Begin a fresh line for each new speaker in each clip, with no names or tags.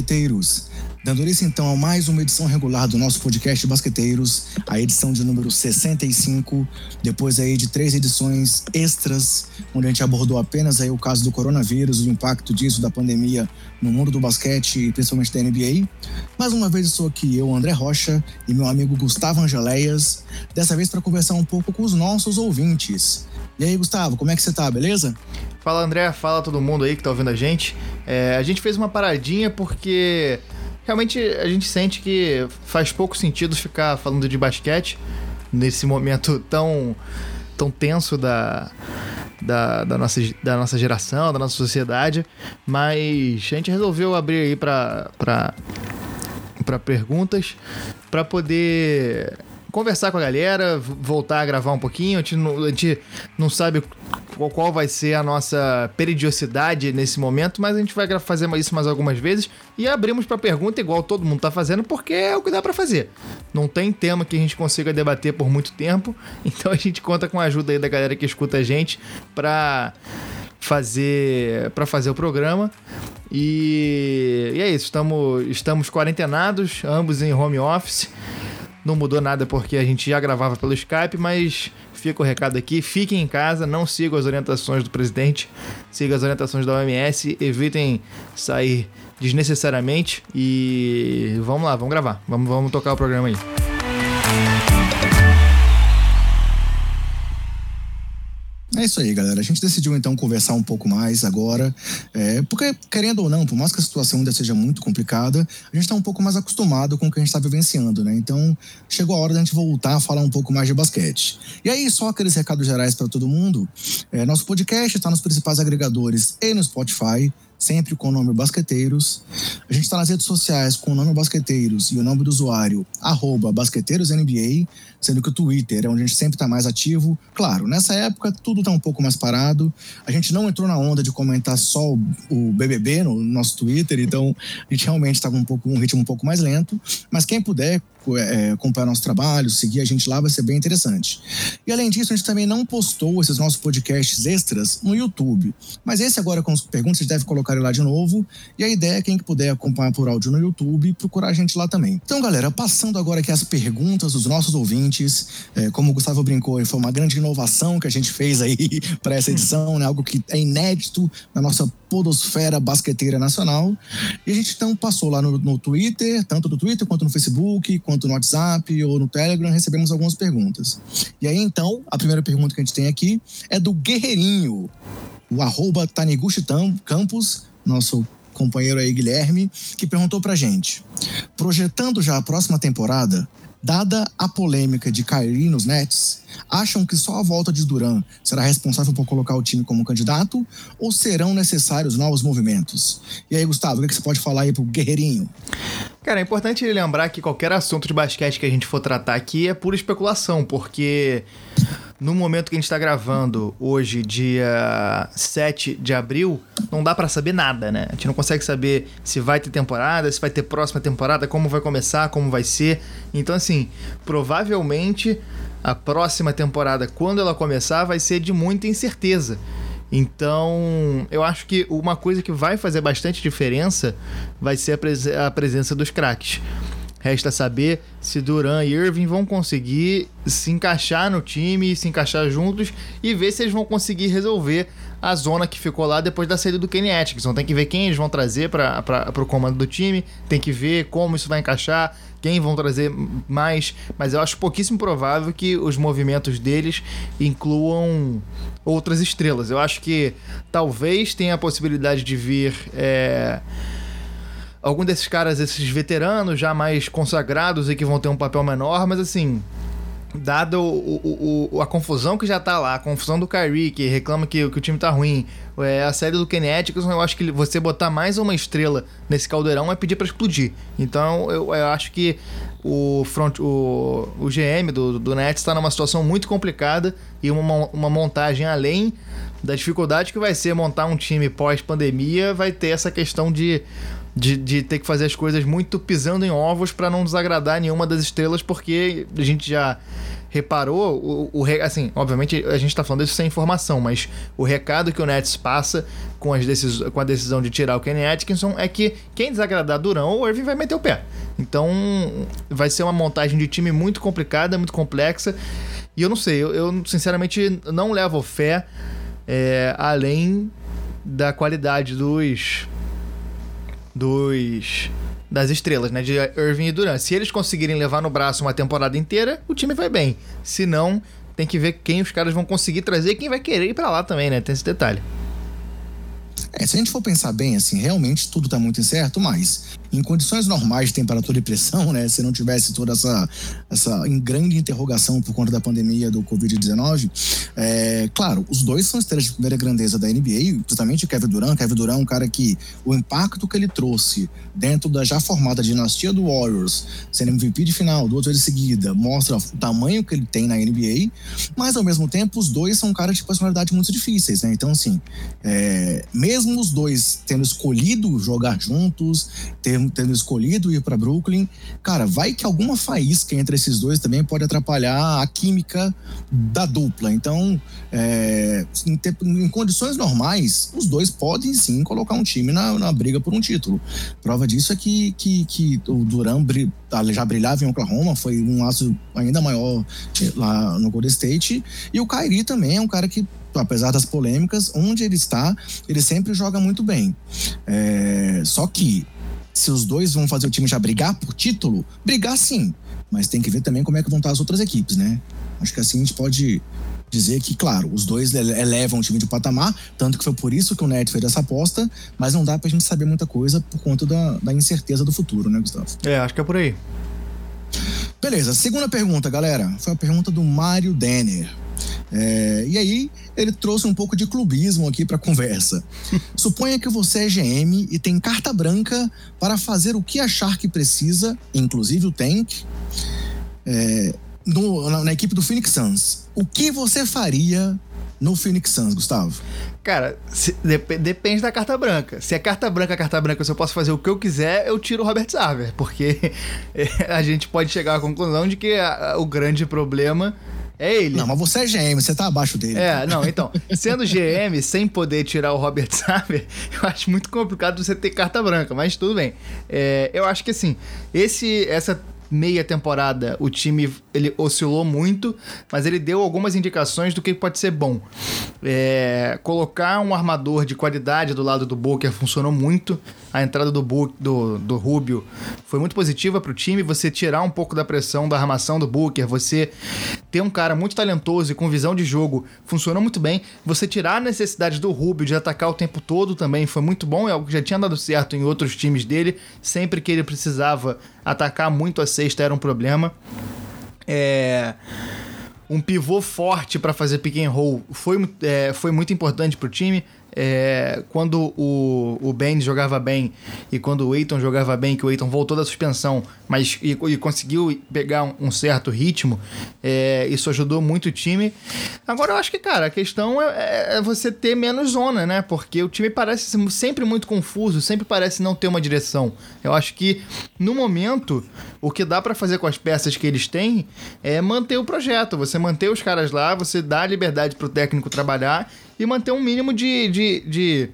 Basqueteiros! Dando início então a mais uma edição regular do nosso podcast Basqueteiros, a edição de número 65, depois aí de três edições extras, onde a gente abordou apenas aí o caso do coronavírus, o impacto disso da pandemia no mundo do basquete e principalmente da NBA. Mais uma vez estou aqui eu, André Rocha, e meu amigo Gustavo Angeleias, dessa vez para conversar um pouco com os nossos ouvintes. E aí, Gustavo, como é que você tá, beleza?
Fala André, fala todo mundo aí que tá ouvindo a gente. É, a gente fez uma paradinha porque realmente a gente sente que faz pouco sentido ficar falando de basquete nesse momento tão, tão tenso da, da, da, nossa, da nossa geração, da nossa sociedade, mas a gente resolveu abrir aí para para perguntas, para poder conversar com a galera, voltar a gravar um pouquinho. A gente não, a gente não sabe qual, qual vai ser a nossa periodicidade nesse momento, mas a gente vai fazer isso mais algumas vezes e abrimos para pergunta igual todo mundo tá fazendo, porque é o que dá para fazer. Não tem tema que a gente consiga debater por muito tempo, então a gente conta com a ajuda aí da galera que escuta a gente para fazer para fazer o programa. E, e é isso, estamos, estamos quarentenados, ambos em home office. Não mudou nada porque a gente já gravava pelo Skype, mas fica o recado aqui: fiquem em casa, não sigam as orientações do presidente, sigam as orientações da OMS, evitem sair desnecessariamente e vamos lá, vamos gravar, vamos, vamos tocar o programa aí.
É isso aí, galera. A gente decidiu então conversar um pouco mais agora, é, porque, querendo ou não, por mais que a situação ainda seja muito complicada, a gente está um pouco mais acostumado com o que a gente está vivenciando, né? Então, chegou a hora da gente voltar a falar um pouco mais de basquete. E aí, só aqueles recados gerais para todo mundo: é, nosso podcast está nos principais agregadores e no Spotify sempre com o nome Basqueteiros. A gente está nas redes sociais com o nome Basqueteiros e o nome do usuário, arroba BasqueteirosNBA, sendo que o Twitter é onde a gente sempre está mais ativo. Claro, nessa época tudo está um pouco mais parado. A gente não entrou na onda de comentar só o BBB no nosso Twitter, então a gente realmente está com um, pouco, um ritmo um pouco mais lento. Mas quem puder é, acompanhar nosso trabalho, seguir a gente lá, vai ser bem interessante. E além disso, a gente também não postou esses nossos podcasts extras no YouTube. Mas esse agora com as perguntas, a gente deve colocar ele lá de novo. E a ideia é quem puder acompanhar por áudio no YouTube, procurar a gente lá também. Então, galera, passando agora aqui as perguntas dos nossos ouvintes. É, como o Gustavo brincou, foi uma grande inovação que a gente fez aí para essa edição, né? Algo que é inédito na nossa podosfera basqueteira nacional. E a gente então passou lá no, no Twitter, tanto no Twitter quanto no Facebook, quanto no WhatsApp ou no Telegram, recebemos algumas perguntas. E aí então, a primeira pergunta que a gente tem aqui é do Guerreirinho, o arroba Taniguchi Campos, nosso companheiro aí Guilherme, que perguntou pra gente: projetando já a próxima temporada, Dada a polêmica de Kyrie nos Nets, acham que só a volta de Duran será responsável por colocar o time como candidato ou serão necessários novos movimentos? E aí, Gustavo, o que você pode falar aí pro Guerreirinho?
Cara, é importante lembrar que qualquer assunto de basquete que a gente for tratar aqui é pura especulação, porque no momento que a gente está gravando, hoje, dia 7 de abril, não dá para saber nada, né? A gente não consegue saber se vai ter temporada, se vai ter próxima temporada, como vai começar, como vai ser. Então, assim, provavelmente a próxima temporada, quando ela começar, vai ser de muita incerteza. Então, eu acho que uma coisa que vai fazer bastante diferença vai ser a, pres a presença dos craques. Resta saber se Duran e Irving vão conseguir se encaixar no time, se encaixar juntos e ver se eles vão conseguir resolver a zona que ficou lá depois da saída do Kenny Atkinson. Tem que ver quem eles vão trazer para o comando do time, tem que ver como isso vai encaixar, quem vão trazer mais. Mas eu acho pouquíssimo provável que os movimentos deles incluam outras estrelas. Eu acho que talvez tenha a possibilidade de vir. É algum desses caras, esses veteranos já mais consagrados e que vão ter um papel menor, mas assim, o, a confusão que já tá lá, a confusão do Kyrie, que reclama que, que o time tá ruim, é, a série do Kineticus, eu acho que você botar mais uma estrela nesse caldeirão é pedir para explodir. Então eu, eu, acho que o, front, o, o GM do, do Nets está numa situação muito complicada e uma, uma montagem além da dificuldade que vai ser montar um time pós-pandemia, vai ter essa questão de de, de ter que fazer as coisas muito pisando em ovos para não desagradar nenhuma das estrelas, porque a gente já reparou, o, o, assim, obviamente a gente tá falando isso sem informação, mas o recado que o Nets passa com, as decis, com a decisão de tirar o Kenny Atkinson é que quem desagradar Durão, o Irving vai meter o pé. Então vai ser uma montagem de time muito complicada, muito complexa. E eu não sei, eu, eu sinceramente não levo fé é, além da qualidade dos. Dos das estrelas, né? De Irving e Durant. Se eles conseguirem levar no braço uma temporada inteira, o time vai bem. Se não, tem que ver quem os caras vão conseguir trazer e quem vai querer ir para lá também, né? Tem esse detalhe.
É, se a gente for pensar bem, assim, realmente tudo está muito incerto, mas em condições normais de temperatura e pressão, né, se não tivesse toda essa, essa grande interrogação por conta da pandemia do Covid-19, é, claro, os dois são estrelas de primeira grandeza da NBA, justamente o Kevin Durant. Kevin Durant é um cara que o impacto que ele trouxe dentro da já formada dinastia do Warriors, sendo MVP de final duas vezes seguida, mostra o tamanho que ele tem na NBA, mas ao mesmo tempo os dois são caras de personalidade muito difíceis, né? Então, assim, é, mesmo os dois tendo escolhido jogar juntos, ter tendo escolhido ir para Brooklyn, cara, vai que alguma faísca entre esses dois também pode atrapalhar a química da dupla. Então, é, em, te, em, condições normais, os dois podem sim colocar um time na, na briga por um título. Prova disso é que, que, que o Duran já brilhava em Oklahoma, foi um laço ainda maior eh, lá no Golden State. E o Kyrie também é um cara que apesar das polêmicas, onde ele está, ele sempre joga muito bem. É, só que se os dois vão fazer o time já brigar por título, brigar sim. Mas tem que ver também como é que vão estar as outras equipes, né? Acho que assim a gente pode dizer que, claro, os dois elevam o time de patamar, tanto que foi por isso que o Net fez essa aposta, mas não dá pra gente saber muita coisa por conta da, da incerteza do futuro, né, Gustavo?
É, acho que é por aí.
Beleza, segunda pergunta, galera. Foi a pergunta do Mário Denner. É, e aí, ele trouxe um pouco de clubismo aqui para a conversa. Suponha que você é GM e tem carta branca para fazer o que achar que precisa, inclusive o Tank, é, no, na, na equipe do Phoenix Suns. O que você faria no Phoenix Suns, Gustavo?
Cara, se, dep depende da carta branca. Se é carta branca, carta branca, se eu posso fazer o que eu quiser, eu tiro o Robert Sarver, porque a gente pode chegar à conclusão de que a, a, o grande problema é ele.
Não, mas você é GM, você tá abaixo dele.
É, não, então, sendo GM, sem poder tirar o Robert Saber, eu acho muito complicado você ter carta branca, mas tudo bem. É, eu acho que assim, esse, essa meia temporada o time ele oscilou muito, mas ele deu algumas indicações do que pode ser bom. É, colocar um armador de qualidade do lado do Booker funcionou muito. A entrada do, Book, do, do Rubio foi muito positiva para o time. Você tirar um pouco da pressão da armação do Booker, você ter um cara muito talentoso e com visão de jogo funcionou muito bem. Você tirar a necessidade do Rubio de atacar o tempo todo também foi muito bom. É algo que já tinha dado certo em outros times dele. Sempre que ele precisava atacar muito a sexta era um problema. É um pivô forte para fazer pick and roll foi, é, foi muito importante para o time é, quando o, o Ben jogava bem e quando o Eiton jogava bem, que o Eiton voltou da suspensão, mas e, e conseguiu pegar um, um certo ritmo, é, isso ajudou muito o time. Agora eu acho que, cara, a questão é, é, é, você ter menos zona, né? Porque o time parece sempre muito confuso, sempre parece não ter uma direção. Eu acho que no momento o que dá para fazer com as peças que eles têm é manter o projeto, você manter os caras lá, você dá liberdade pro técnico trabalhar e manter um mínimo de, de, de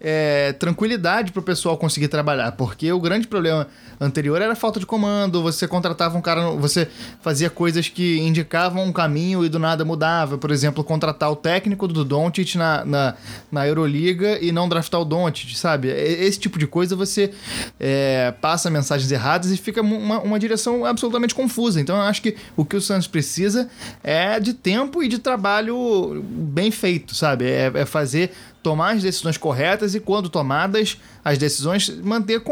é, tranquilidade para o pessoal conseguir trabalhar. Porque o grande problema anterior era a falta de comando, você contratava um cara, você fazia coisas que indicavam um caminho e do nada mudava. Por exemplo, contratar o técnico do Doncic na, na, na Euroliga e não draftar o Doncic, sabe? Esse tipo de coisa você é, passa mensagens erradas e fica uma, uma direção absolutamente confusa. Então eu acho que o que o Santos precisa é de tempo e de trabalho bem feito, sabe? É, é fazer tomar as decisões corretas e, quando tomadas as decisões, manter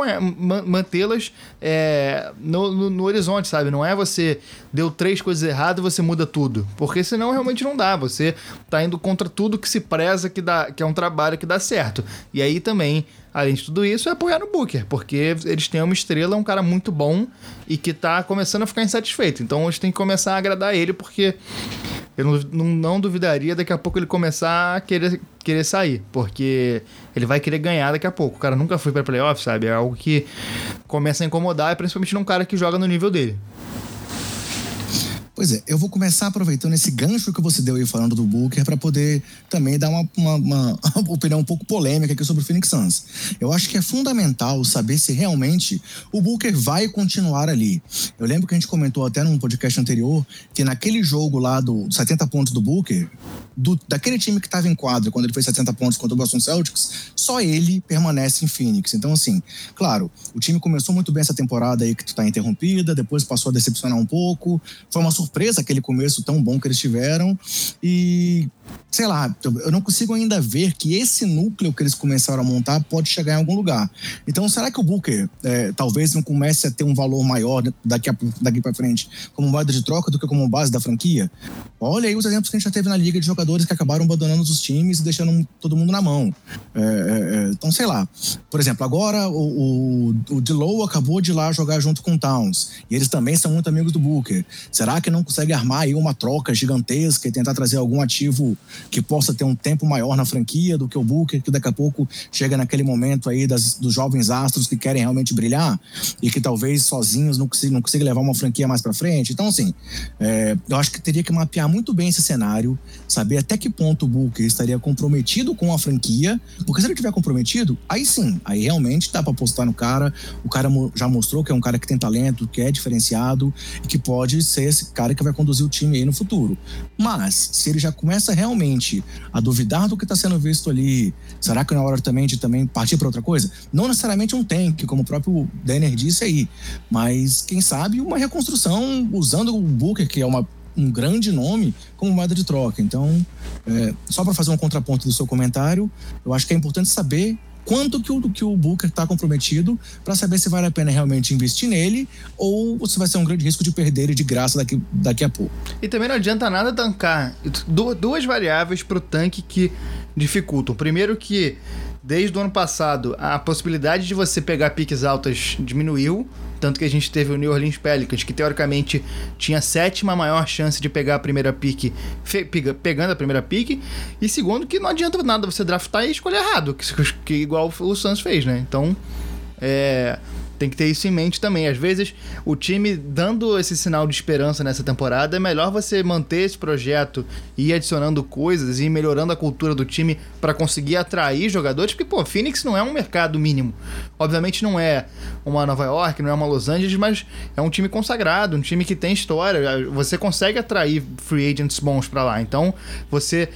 mantê-las é, no, no, no, horizonte, sabe? Não é você deu três coisas erradas e você muda tudo. Porque senão realmente não dá. Você tá indo contra tudo que se preza que, dá, que é um trabalho que dá certo. E aí também além de tudo isso, é apoiar no Booker, porque eles têm uma estrela, um cara muito bom e que tá começando a ficar insatisfeito. Então hoje tem que começar a agradar ele, porque eu não, não, não, duvidaria daqui a pouco ele começar a querer, querer sair, porque ele vai querer ganhar daqui a pouco. O cara nunca foi para playoff, sabe? É algo que começa a incomodar, principalmente num cara que joga no nível dele.
Pois é, eu vou começar aproveitando esse gancho que você deu aí falando do Booker para poder também dar uma, uma, uma, opinião um pouco polêmica aqui sobre o Phoenix Suns. Eu acho que é fundamental saber se realmente o Booker vai continuar ali. Eu lembro que a gente comentou até num podcast anterior que naquele jogo lá do 70 pontos do Booker, do, daquele time que estava em quadra quando ele fez 70 pontos contra o Boston Celtics, só ele permanece em Phoenix. Então, assim, claro, o time começou muito bem essa temporada aí que está interrompida, depois passou a decepcionar um pouco. Foi uma surpresa aquele começo tão bom que eles tiveram. E sei lá, eu não consigo ainda ver que esse núcleo que eles começaram a montar pode chegar em algum lugar. Então, será que o Booker é, talvez não comece a ter um valor maior daqui, daqui para frente como moeda de troca do que como base da franquia? Olha aí os exemplos que a gente já teve na liga de jogadores que acabaram abandonando os times e deixando todo mundo na mão. É, é, é então, sei lá. Por exemplo, agora o, o, o acabou de ir lá jogar junto com o Towns e eles também são muito amigos do Booker. Será que não consegue armar aí uma troca gigantesca e tentar trazer algum ativo que possa ter um tempo maior na franquia do que o Booker, que daqui a pouco chega naquele momento aí das, dos jovens astros que querem realmente brilhar e que talvez sozinhos não consigam, não consiga levar uma franquia mais para frente. Então, assim, é, eu acho que teria que mapear muito bem esse cenário, saber até que ponto o Booker estaria comprometido com a franquia, porque se ele estiver comprometido, aí sim, aí realmente dá para apostar no cara. O cara já mostrou que é um cara que tem talento, que é diferenciado e que pode ser esse cara que vai conduzir o time aí no futuro. Mas, se ele já começa realmente a duvidar do que está sendo visto ali. Será que não é hora também de também partir para outra coisa? Não necessariamente um tank, como o próprio Denner disse aí, mas quem sabe uma reconstrução usando o Booker, que é uma um grande nome como moeda de troca. Então, é, só para fazer um contraponto do seu comentário, eu acho que é importante saber quanto que o, que o Booker está comprometido para saber se vale a pena realmente investir nele ou se vai ser um grande risco de perder ele de graça daqui, daqui a pouco.
E também não adianta nada tancar. Duas variáveis para o tanque que dificultam. Primeiro que desde o ano passado a possibilidade de você pegar piques altas diminuiu tanto que a gente teve o New Orleans Pelicans, que teoricamente tinha a sétima maior chance de pegar a primeira pique, pegando a primeira pique. E segundo, que não adianta nada você draftar e escolher errado, que, que igual o Suns fez, né? Então, é tem que ter isso em mente também. Às vezes, o time dando esse sinal de esperança nessa temporada, é melhor você manter esse projeto e ir adicionando coisas e melhorando a cultura do time para conseguir atrair jogadores, porque, pô, Phoenix não é um mercado mínimo. Obviamente não é uma Nova York, não é uma Los Angeles, mas é um time consagrado, um time que tem história. Você consegue atrair free agents bons para lá. Então, você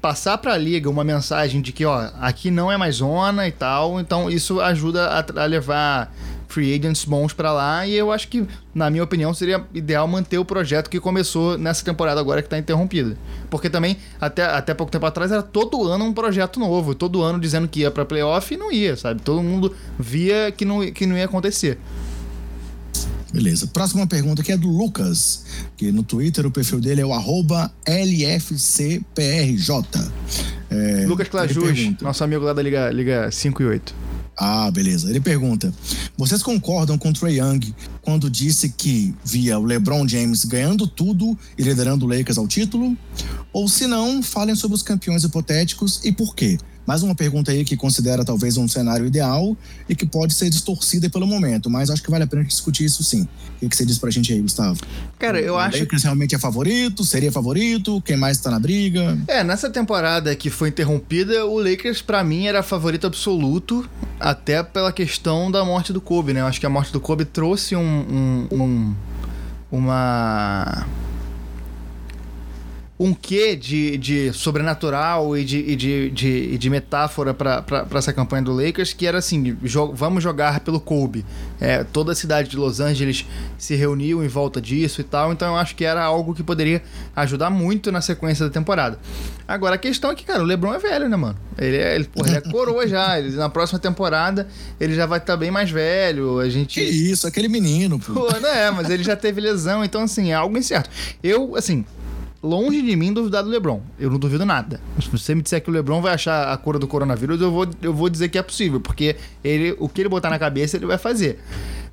passar para a liga uma mensagem de que, ó, aqui não é mais zona e tal, então isso ajuda a, a levar free agents bons para lá. E eu acho que, na minha opinião, seria ideal manter o projeto que começou nessa temporada agora que está interrompida. Porque também, até, até pouco tempo atrás, era todo ano um projeto novo. Todo ano dizendo que ia para playoff e não ia, sabe? Todo mundo via que não, que não ia acontecer.
Beleza. Próxima pergunta aqui é do Lucas, que no Twitter o perfil dele é o LFCPRJ.
É, Lucas Clajus, nosso amigo lá da Liga, Liga 5 e 8.
Ah, beleza. Ele pergunta: vocês concordam com Trey Young quando disse que via o LeBron James ganhando tudo e liderando o Lakers ao título? Ou se não, falem sobre os campeões hipotéticos e por quê? Mais uma pergunta aí que considera talvez um cenário ideal e que pode ser distorcida pelo momento, mas acho que vale a pena discutir isso sim. O que você diz pra gente aí, Gustavo?
Cara, eu
o
acho.
Lakers realmente é favorito? Seria favorito? Quem mais tá na briga?
É, nessa temporada que foi interrompida, o Lakers para mim era favorito absoluto, até pela questão da morte do Kobe, né? Eu acho que a morte do Kobe trouxe um, um, um uma um quê de, de sobrenatural e de, e de, de, de metáfora para essa campanha do Lakers, que era assim: jo vamos jogar pelo Kobe. É, toda a cidade de Los Angeles se reuniu em volta disso e tal, então eu acho que era algo que poderia ajudar muito na sequência da temporada. Agora, a questão é que, cara, o LeBron é velho, né, mano? Ele é, ele, porra, ele é coroa já. Ele, na próxima temporada ele já vai estar tá bem mais velho. A gente.
Que isso, aquele menino, pô.
pô. Não é, mas ele já teve lesão, então assim, é algo incerto. Eu, assim, longe de mim duvidar do LeBron. Eu não duvido nada. Se você me disser que o LeBron vai achar a cura do coronavírus, eu vou, eu vou dizer que é possível, porque ele, o que ele botar na cabeça, ele vai fazer.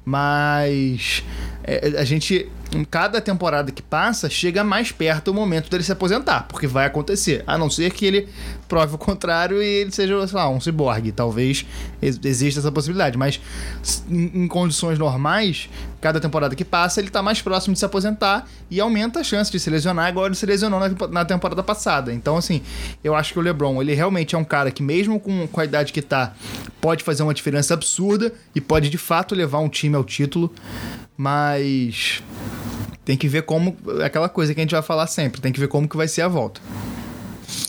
Mas é, a gente cada temporada que passa, chega mais perto o momento dele se aposentar, porque vai acontecer. A não ser que ele prove o contrário e ele seja, sei lá, um ciborgue. Talvez exista essa possibilidade, mas em, em condições normais, cada temporada que passa, ele tá mais próximo de se aposentar e aumenta a chance de se lesionar, igual ele se lesionou na, na temporada passada. Então, assim, eu acho que o LeBron, ele realmente é um cara que, mesmo com, com a idade que tá, pode fazer uma diferença absurda e pode de fato levar um time ao título, mas tem que ver como. Aquela coisa que a gente vai falar sempre, tem que ver como que vai ser a volta.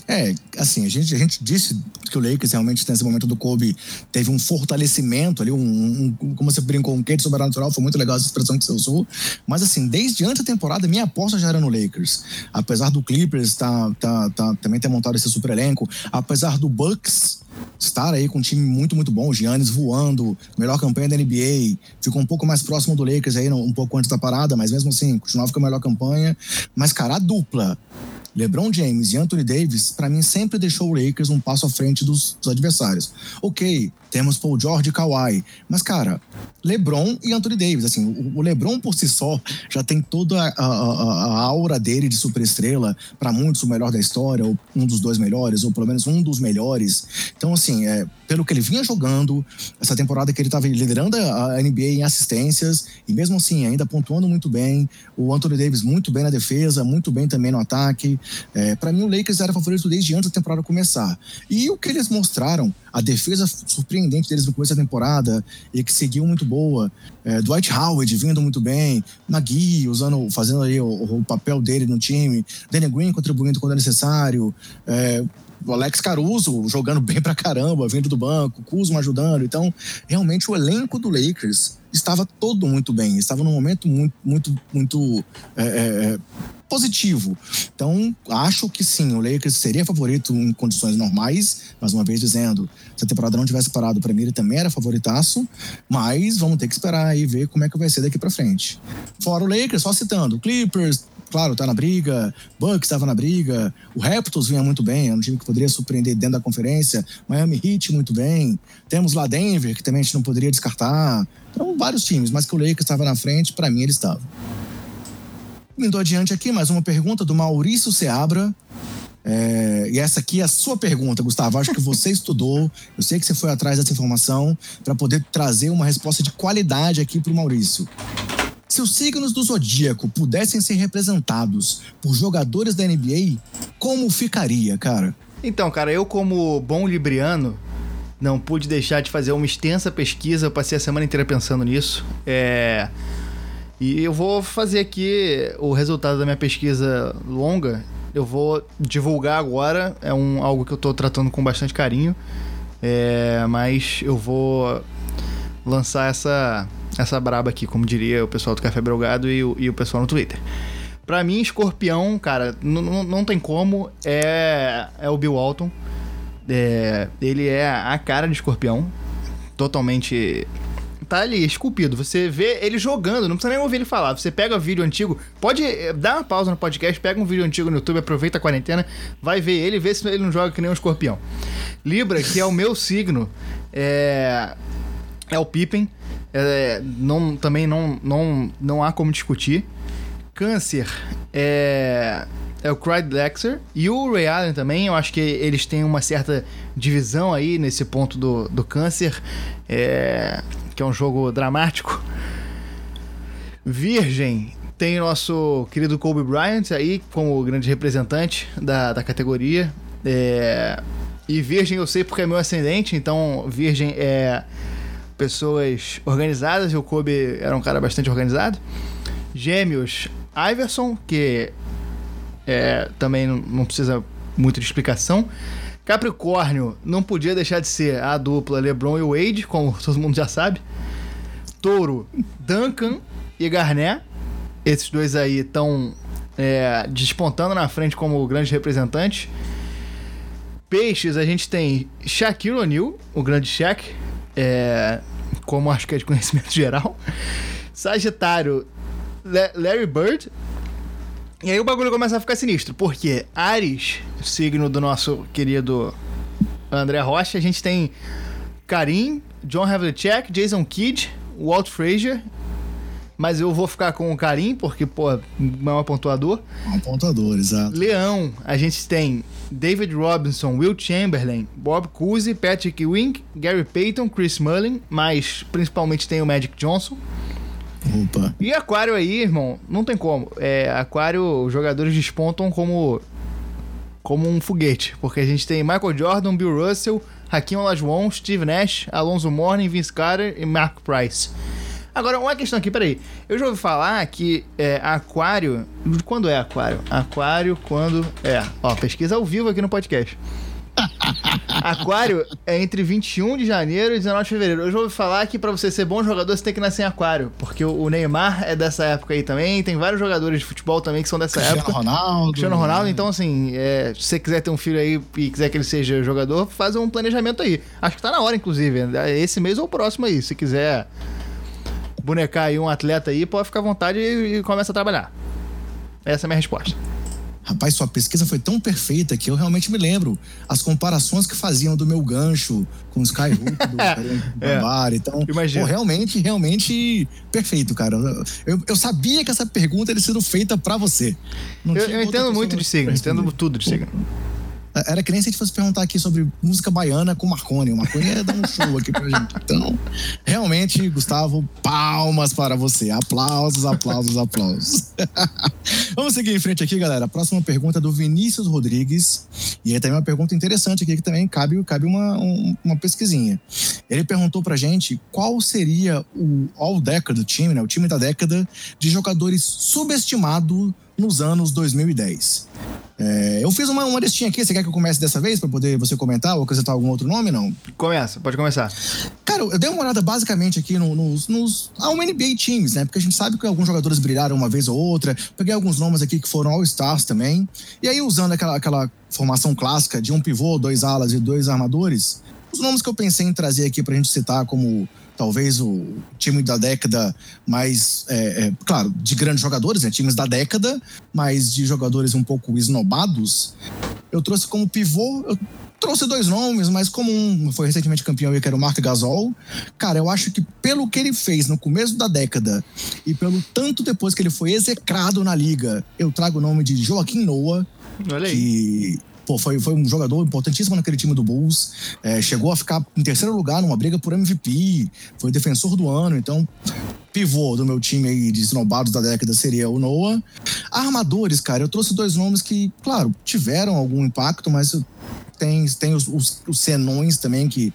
É, assim, a gente, a gente disse que o Lakers realmente nesse momento do Kobe teve um fortalecimento ali, um, um como você brincou, um quente sobrenatural, foi muito legal essa expressão que você usou. Mas assim, desde antes da temporada, minha aposta já era no Lakers. Apesar do Clippers tá, tá, tá, também ter montado esse super elenco, apesar do Bucks estar aí com um time muito, muito bom, o Giannis voando, melhor campanha da NBA, ficou um pouco mais próximo do Lakers aí, um pouco antes da parada, mas mesmo assim, continuava com a melhor campanha. Mas, cara, a dupla LeBron James e Anthony Davis, para mim, sempre deixou o Lakers um passo à frente dos, dos adversários. Ok, temos Paul George e Kawhi. Mas, cara, LeBron e Anthony Davis, assim, o, LeBron por si só já tem toda a, a, a aura dele de superestrela, para muitos o melhor da história, ou um dos dois melhores, ou pelo menos um dos melhores. Então, assim, é, pelo que ele vinha jogando, essa temporada que ele estava liderando a NBA em assistências, e mesmo assim, ainda pontuando muito bem, o Anthony Davis muito bem na defesa, muito bem também no ataque. É, para mim, o Lakers era favorito desde antes da temporada começar. E o que eles mostraram, a defesa surpreendente deles no começo da temporada e que seguiu muito boa. É, Dwight Howard vindo muito bem, Nagui usando, fazendo aí o, o, papel dele no time, Danny Green contribuindo quando é necessário. É, o Alex Caruso jogando bem pra caramba, vindo do banco, Kuzma ajudando. Então, realmente o elenco do Lakers estava todo muito bem, estava num momento muito, muito, muito é, é, positivo. Então, acho que sim, o Lakers seria favorito em condições normais, mais uma vez dizendo, se a temporada não tivesse parado para mim, ele também era favoritaço, mas vamos ter que esperar e ver como é que vai ser daqui para frente. Fora o Lakers, só citando, Clippers, claro, tá na briga, Bucks estava na briga, o Raptors vinha muito bem, é um time que poderia surpreender dentro da conferência, Miami Heat muito bem, temos lá Denver, que também a gente não poderia descartar, então vários times, mas que o Lakers estava na frente, para mim ele estava. Indo adiante aqui, mais uma pergunta do Maurício Seabra. É, e essa aqui é a sua pergunta, Gustavo. Acho que você estudou, eu sei que você foi atrás dessa informação para poder trazer uma resposta de qualidade aqui para o Maurício. Se os signos do zodíaco pudessem ser representados por jogadores da NBA, como ficaria, cara?
Então, cara, eu, como bom libriano, não pude deixar de fazer uma extensa pesquisa. Eu passei a semana inteira pensando nisso. É e eu vou fazer aqui o resultado da minha pesquisa longa. Eu vou divulgar agora. É um, algo que eu estou tratando com bastante carinho. É, mas eu vou lançar essa, essa braba aqui, como diria o pessoal do Café Brogado e o, e o pessoal no Twitter. Pra mim, escorpião, cara, não tem como. É, é o Bill Walton. É, ele é a cara de escorpião. Totalmente tá ali, esculpido. Você vê ele jogando, não precisa nem ouvir ele falar. Você pega vídeo antigo, pode eh, dar uma pausa no podcast, pega um vídeo antigo no YouTube, aproveita a quarentena, vai ver ele, vê se ele não joga que nem um escorpião. Libra, que é o meu signo, é, é o Pippen. É, não, também não, não, não há como discutir. Câncer é, é o Clyde Drexler e o Ray Allen também. Eu acho que eles têm uma certa divisão aí nesse ponto do, do câncer. É, que é um jogo dramático. Virgem tem nosso querido Kobe Bryant aí como grande representante da, da categoria. É, e Virgem eu sei porque é meu ascendente, então Virgem é pessoas organizadas e o Kobe era um cara bastante organizado. Gêmeos, Iverson, que é, também não precisa muito de explicação. Capricórnio não podia deixar de ser a dupla LeBron e Wade, como todo mundo já sabe. Touro, Duncan e Garnett. Esses dois aí estão é, despontando na frente como grandes representantes. Peixes, a gente tem Shaquille O'Neal, o grande Shaq, é, como acho que é de conhecimento geral. Sagitário, Larry Bird, e aí o bagulho começa a ficar sinistro, porque Ares, signo do nosso querido André Rocha, a gente tem Karim, John Havlicek, Jason Kidd, Walt Frazier, mas eu vou ficar com o Karim, porque, pô, é um pontuador.
Um pontuador, exato.
Leão, a gente tem David Robinson, Will Chamberlain, Bob Cousy, Patrick Wink, Gary Payton, Chris Mullin, mas principalmente tem o Magic Johnson.
Opa.
E Aquário aí, irmão, não tem como. É, Aquário, os jogadores despontam como como um foguete, porque a gente tem Michael Jordan, Bill Russell, Hakim Olajuwon, Steve Nash, Alonso Mourning, Vince Carter e Mark Price. Agora, uma questão aqui, peraí. Eu já ouvi falar que é, aquário. Quando é aquário? Aquário quando. É. Ó, pesquisa ao vivo aqui no podcast. Aquário é entre 21 de janeiro e 19 de fevereiro. Eu já ouvi falar que para você ser bom jogador, você tem que nascer em aquário. Porque o Neymar é dessa época aí também. Tem vários jogadores de futebol também que são dessa
Cristiano
época.
Ronaldo.
Cristiano Ronaldo,
né?
então assim, é, se você quiser ter um filho aí e quiser que ele seja jogador, faz um planejamento aí. Acho que tá na hora, inclusive. é Esse mês ou o próximo aí. Se quiser bonecar aí um atleta aí, pode ficar à vontade e, e começa a trabalhar. Essa é a minha resposta.
Rapaz, sua pesquisa foi tão perfeita que eu realmente me lembro. As comparações que faziam do meu gancho com o Skyhook do
É.
Barbara. Então, pô, realmente, realmente perfeito, cara. Eu, eu sabia que essa pergunta era sido feita pra você. Não
Eu, eu entendo muito de signo, entendo tudo de signo.
Era que nem se a gente fosse perguntar aqui sobre música baiana com Marconi. O Marconi ia dar um show aqui pra gente. Então, realmente, Gustavo, palmas para você. Aplausos, aplausos, aplausos. Vamos seguir em frente aqui, galera. A próxima pergunta é do Vinícius Rodrigues. E aí tem uma pergunta interessante aqui que também cabe, cabe uma, um- uma pesquisinha. Ele perguntou pra gente qual seria o All Decade do time, né? O time da década de jogadores subestimados nos anos 2010. É, eu fiz uma, uma listinha aqui. Você quer que eu comece dessa vez para poder você comentar ou acrescentar algum outro nome? Não.
Começa, pode começar.
Cara, eu dei uma olhada basicamente aqui no- nos, nos ao NBA Teams, né? Porque a gente sabe que alguns jogadores brilharam uma vez ou outra. Peguei alguns nomes aqui que foram All-Stars também. E aí, usando aquela, aquela formação clássica de um pivô, dois alas e dois armadores, os nomes que eu pensei em trazer aqui pra gente citar como talvez o time da década mais, é, é, claro, de grandes jogadores, né? Times da década, mas de jogadores um pouco esnobados. Eu trouxe como pivô, eu trouxe dois nomes, mas como um foi recentemente campeão e que era o Mark Gasol, cara, eu acho que pelo que ele fez no começo da década e pelo tanto depois que ele foi execrado na liga, eu trago o nome de Joaquim Noah,
Olha aí.
que pô, foi, foi um jogador importantíssimo naquele time do Bulls. É, chegou a ficar em terceiro lugar numa briga por MVP, foi defensor do ano, então pivô do meu time aí de esnobados da década seria o Noah. Armadores, cara, eu trouxe dois nomes que, claro, tiveram algum impacto, mas tem, tem os, os, os senões também que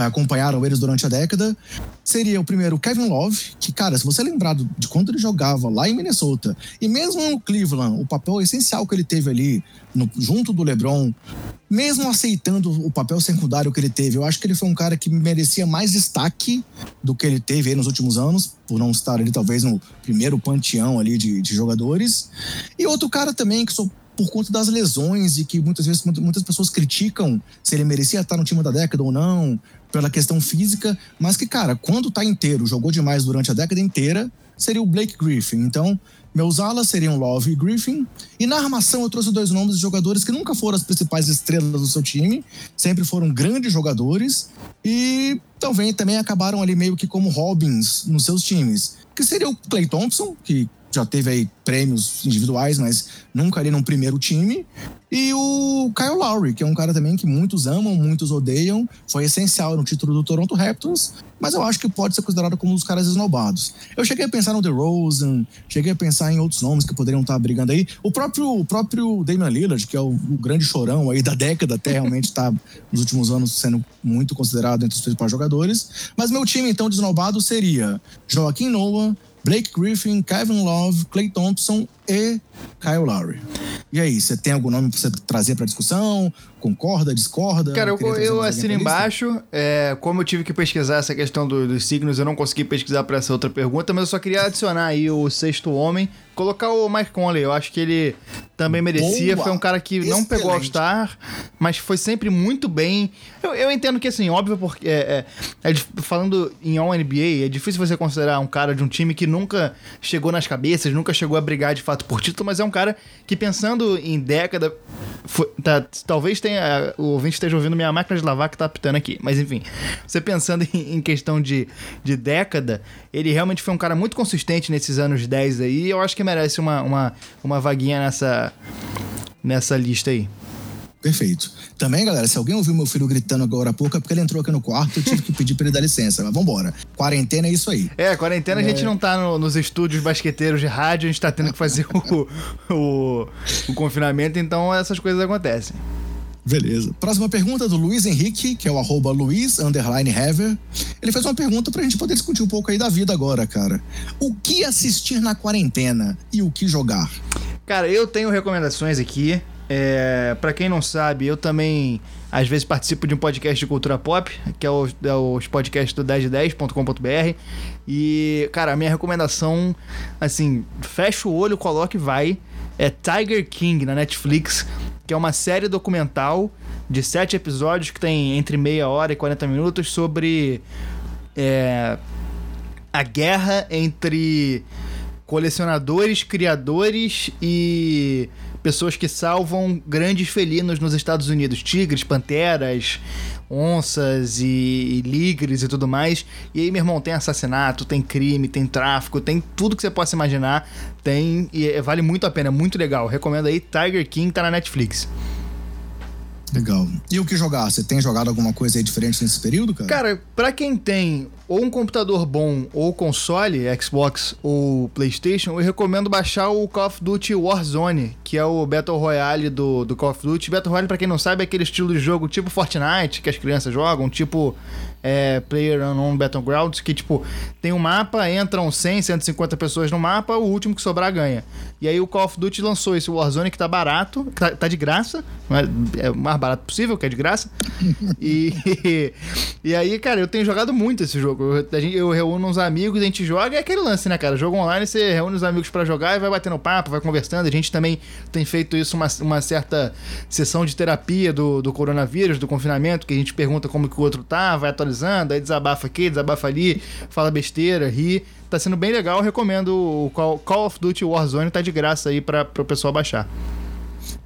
acompanharam eles durante a década. Seria o primeiro Kevin Love, que, cara, se você lembrar do- de quando ele jogava lá em Minnesota, e mesmo no Cleveland, o papel essencial que ele teve ali, no- junto do LeBron, mesmo aceitando o papel secundário que ele teve, eu acho que ele foi um cara que merecia mais destaque do que ele teve nos últimos anos, por não estar ali talvez no primeiro panteão ali de, de jogadores. E outro cara também que sou por conta das lesões e que muitas vezes muitas- pessoas criticam se ele merecia estar no time da década ou não, pela questão física, mas que, cara, quando tá inteiro, jogou demais durante a década inteira, seria o Blake Griffin. Então, meus alas seriam Love e Griffin. E na armação eu trouxe dois nomes de jogadores que nunca foram as principais estrelas do seu time, sempre foram grandes jogadores e também, também acabaram ali meio que como Robins nos seus times. Que seria o Clay Thompson, que já teve aí prêmios individuais, mas nunca ali num primeiro time. E o Kyle Lowry, que é um cara também que muitos amam, muitos odeiam. Foi essencial no título do Toronto Raptors, mas eu acho que pode ser considerado como um dos caras esnobados. Eu cheguei a pensar no DeRozan, cheguei a pensar em outros nomes que poderiam estar brigando aí. O próprio, o próprio Damian Lillard, que é o, o grande chorão aí da década, até realmente está nos últimos anos sendo muito considerado entre os principais jogadores. Mas meu time, então, desnobado seria Joaquim Noah, Blake Griffin, Kevin Love, Clay Thompson e Kyle Lowry. E aí, você tem algum nome pra você trazer pra discussão? Concorda, discorda?
Cara, eu, eu assino embaixo. É, como eu tive que pesquisar essa questão do- dos signos, eu não consegui pesquisar para essa outra pergunta, mas eu só queria adicionar aí o sexto homem, colocar o Mike Conley. Eu acho que ele também merecia.
Boa!
Foi um cara que não pegou
Excelente.
All-Star, mas foi sempre muito bem. Eu, eu entendo que, assim, óbvio, porque é, é- é falando em All-NBA, é difícil você considerar um cara de um time que nunca chegou nas cabeças, nunca chegou a brigar de fato por título, mas é um cara que pensando em década. Foi, tá, talvez tenha. O ouvinte esteja ouvindo minha máquina de lavar que tá apitando aqui. Mas enfim, você pensando em, em questão de, de década, ele realmente foi um cara muito consistente nesses anos 10 aí. E eu acho que merece uma, uma, uma vaguinha nessa, nessa lista aí.
Perfeito. Também, galera, se alguém ouviu meu filho gritando agora há pouco, é porque ele entrou aqui no quarto, eu tive que pedir pra ele dar licença. Mas vambora. Quarentena é isso aí.
É, quarentena é... a gente não tá no, nos estúdios basqueteiros de rádio, a gente tá tendo que fazer o, o, o confinamento, então essas coisas acontecem.
Beleza. Próxima pergunta do Luiz Henrique, que é o arroba Luiz Hever. Ele fez uma pergunta pra gente poder discutir um pouco aí da vida agora, cara. O que assistir na quarentena e o que jogar?
Cara, eu tenho recomendações aqui. É, para quem não sabe, eu também às vezes participo de um podcast de cultura pop, que é, o, é os podcasts do 1010.com.br. E, cara, a minha recomendação, assim, fecha o olho, coloque e vai. É Tiger King na Netflix, que é uma série documental de sete episódios que tem entre meia hora e 40 minutos sobre é, a guerra entre colecionadores, criadores e pessoas que salvam grandes felinos nos Estados Unidos, tigres, panteras, onças e, e ligres e tudo mais. E aí, meu irmão, tem assassinato, tem crime, tem tráfico, tem tudo que você possa imaginar. Tem e é, vale muito a pena, muito legal. Recomendo aí, Tiger King tá na Netflix.
Legal. E o que jogar? Você tem jogado alguma coisa aí diferente nesse período, cara?
Cara, pra quem tem ou um computador bom ou console, Xbox ou PlayStation, eu recomendo baixar o Call of Duty Warzone, que é o Battle Royale do, do Call of Duty. Battle Royale, pra quem não sabe, é aquele estilo de jogo tipo Fortnite, que as crianças jogam, tipo é, Player Unknown Battlegrounds, que tipo, tem um mapa, entram 100, 150 pessoas no mapa, o último que sobrar ganha. E aí o Call of Duty lançou esse Warzone que tá barato, que tá, tá de graça, é o mais barato possível, que é de graça. e, e aí, cara, eu tenho jogado muito esse jogo. Eu, eu reúno uns amigos, a gente joga, é aquele lance, né, cara? Jogo online, você reúne os amigos para jogar e vai batendo papo, vai conversando. A gente também tem feito isso, uma, uma certa sessão de terapia do, do coronavírus, do confinamento, que a gente pergunta como que o outro tá, vai atualizando analisando, aí desabafa aqui, desabafa ali, fala besteira, ri. Tá sendo bem legal, recomendo o Call of Duty Warzone, tá de graça aí para o pessoal baixar.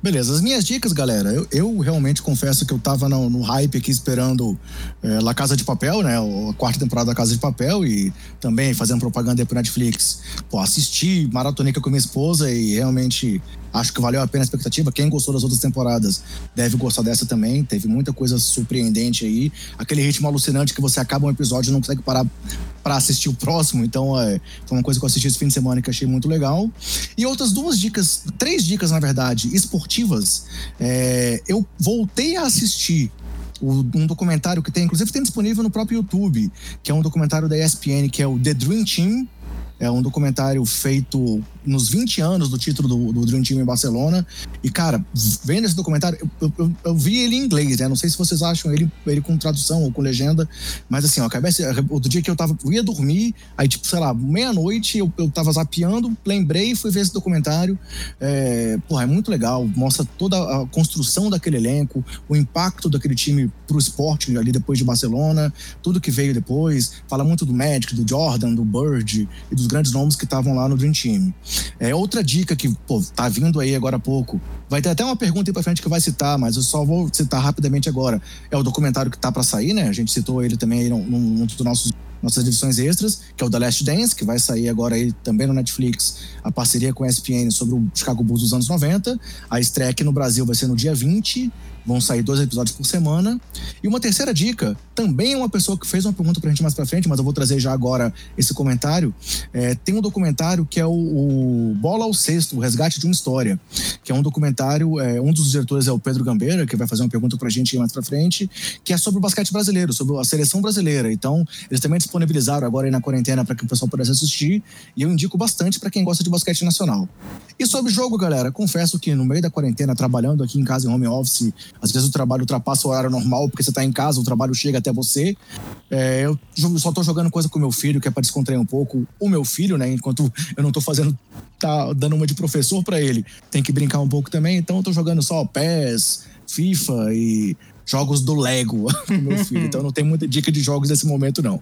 Beleza, as minhas dicas, galera, eu, eu realmente confesso que eu tava no, no hype aqui esperando é, La Casa de Papel, né? A quarta temporada da Casa de Papel e também fazendo propaganda pro Netflix. Pô, assisti Maratonica com minha esposa e realmente acho que valeu a pena a expectativa. Quem gostou das outras temporadas deve gostar dessa também. Teve muita coisa surpreendente aí. Aquele ritmo alucinante que você acaba um episódio e não consegue parar para assistir o próximo. Então, é, foi uma coisa que eu assisti esse fim de semana que achei muito legal. E outras duas dicas, três dicas, na verdade, esportivas. É, eu voltei a assistir um documentário que tem, inclusive tem disponível no próprio YouTube, que é um documentário da ESPN, que é o The Dream Team. É um documentário feito nos 20 anos do título do, do Dream Team em Barcelona. E, cara, vendo esse documentário, eu, eu, eu, vi ele em inglês, né? Não sei se vocês acham ele, ele com tradução ou com legenda, mas assim, ó, acabei, outro dia que eu tava, eu ia dormir, aí, tipo, sei lá, meia-noite eu, eu tava zapeando, lembrei e fui ver esse documentário. É, porra, é muito legal, mostra toda a construção daquele elenco, o impacto daquele time pro esporte ali depois de Barcelona, tudo que veio depois. Fala muito do Magic, do Jordan, do Bird e dos grandes nomes que estavam lá no Dream Team. É outra dica que, pô, tá vindo aí agora há pouco. Vai ter até uma pergunta aí pra frente que vai citar, mas eu só vou citar rapidamente agora. É o documentário que tá para sair, né? A gente citou ele também aí num, num dos nossos nossas edições extras, que é o The Last Dance, que vai sair agora aí também no Netflix, a parceria com a ESPN sobre o Chicago Bulls dos anos 90. A estreia aqui no Brasil vai ser no dia 20 Vão sair dois episódios por semana. E uma terceira dica, também uma pessoa que fez uma pergunta pra gente mais pra frente, mas eu vou trazer já agora esse comentário. É, tem um documentário que é o, o, Bola ao Sexto, o Resgate de uma História, que é um documentário, é, um dos diretores é o Pedro Gambeira, que vai fazer uma pergunta pra gente mais pra frente, que é sobre o basquete brasileiro, sobre a seleção brasileira. Então, eles também disponibilizaram agora aí na quarentena para que o pessoal pudesse assistir, e eu indico bastante para quem gosta de basquete nacional. E sobre jogo, galera, confesso que no meio da quarentena, trabalhando aqui em casa em home office, às vezes o trabalho ultrapassa o horário normal porque você está em casa, o trabalho chega até você. É, eu só estou jogando coisa com meu filho, que é para descontrair um pouco o meu filho, né? Enquanto eu não estou fazendo, tá dando uma de professor para ele, tem que brincar um pouco também. Então eu tô jogando só PES, FIFA e jogos do Lego com meu filho. Então não tem muita dica de jogos nesse momento, não.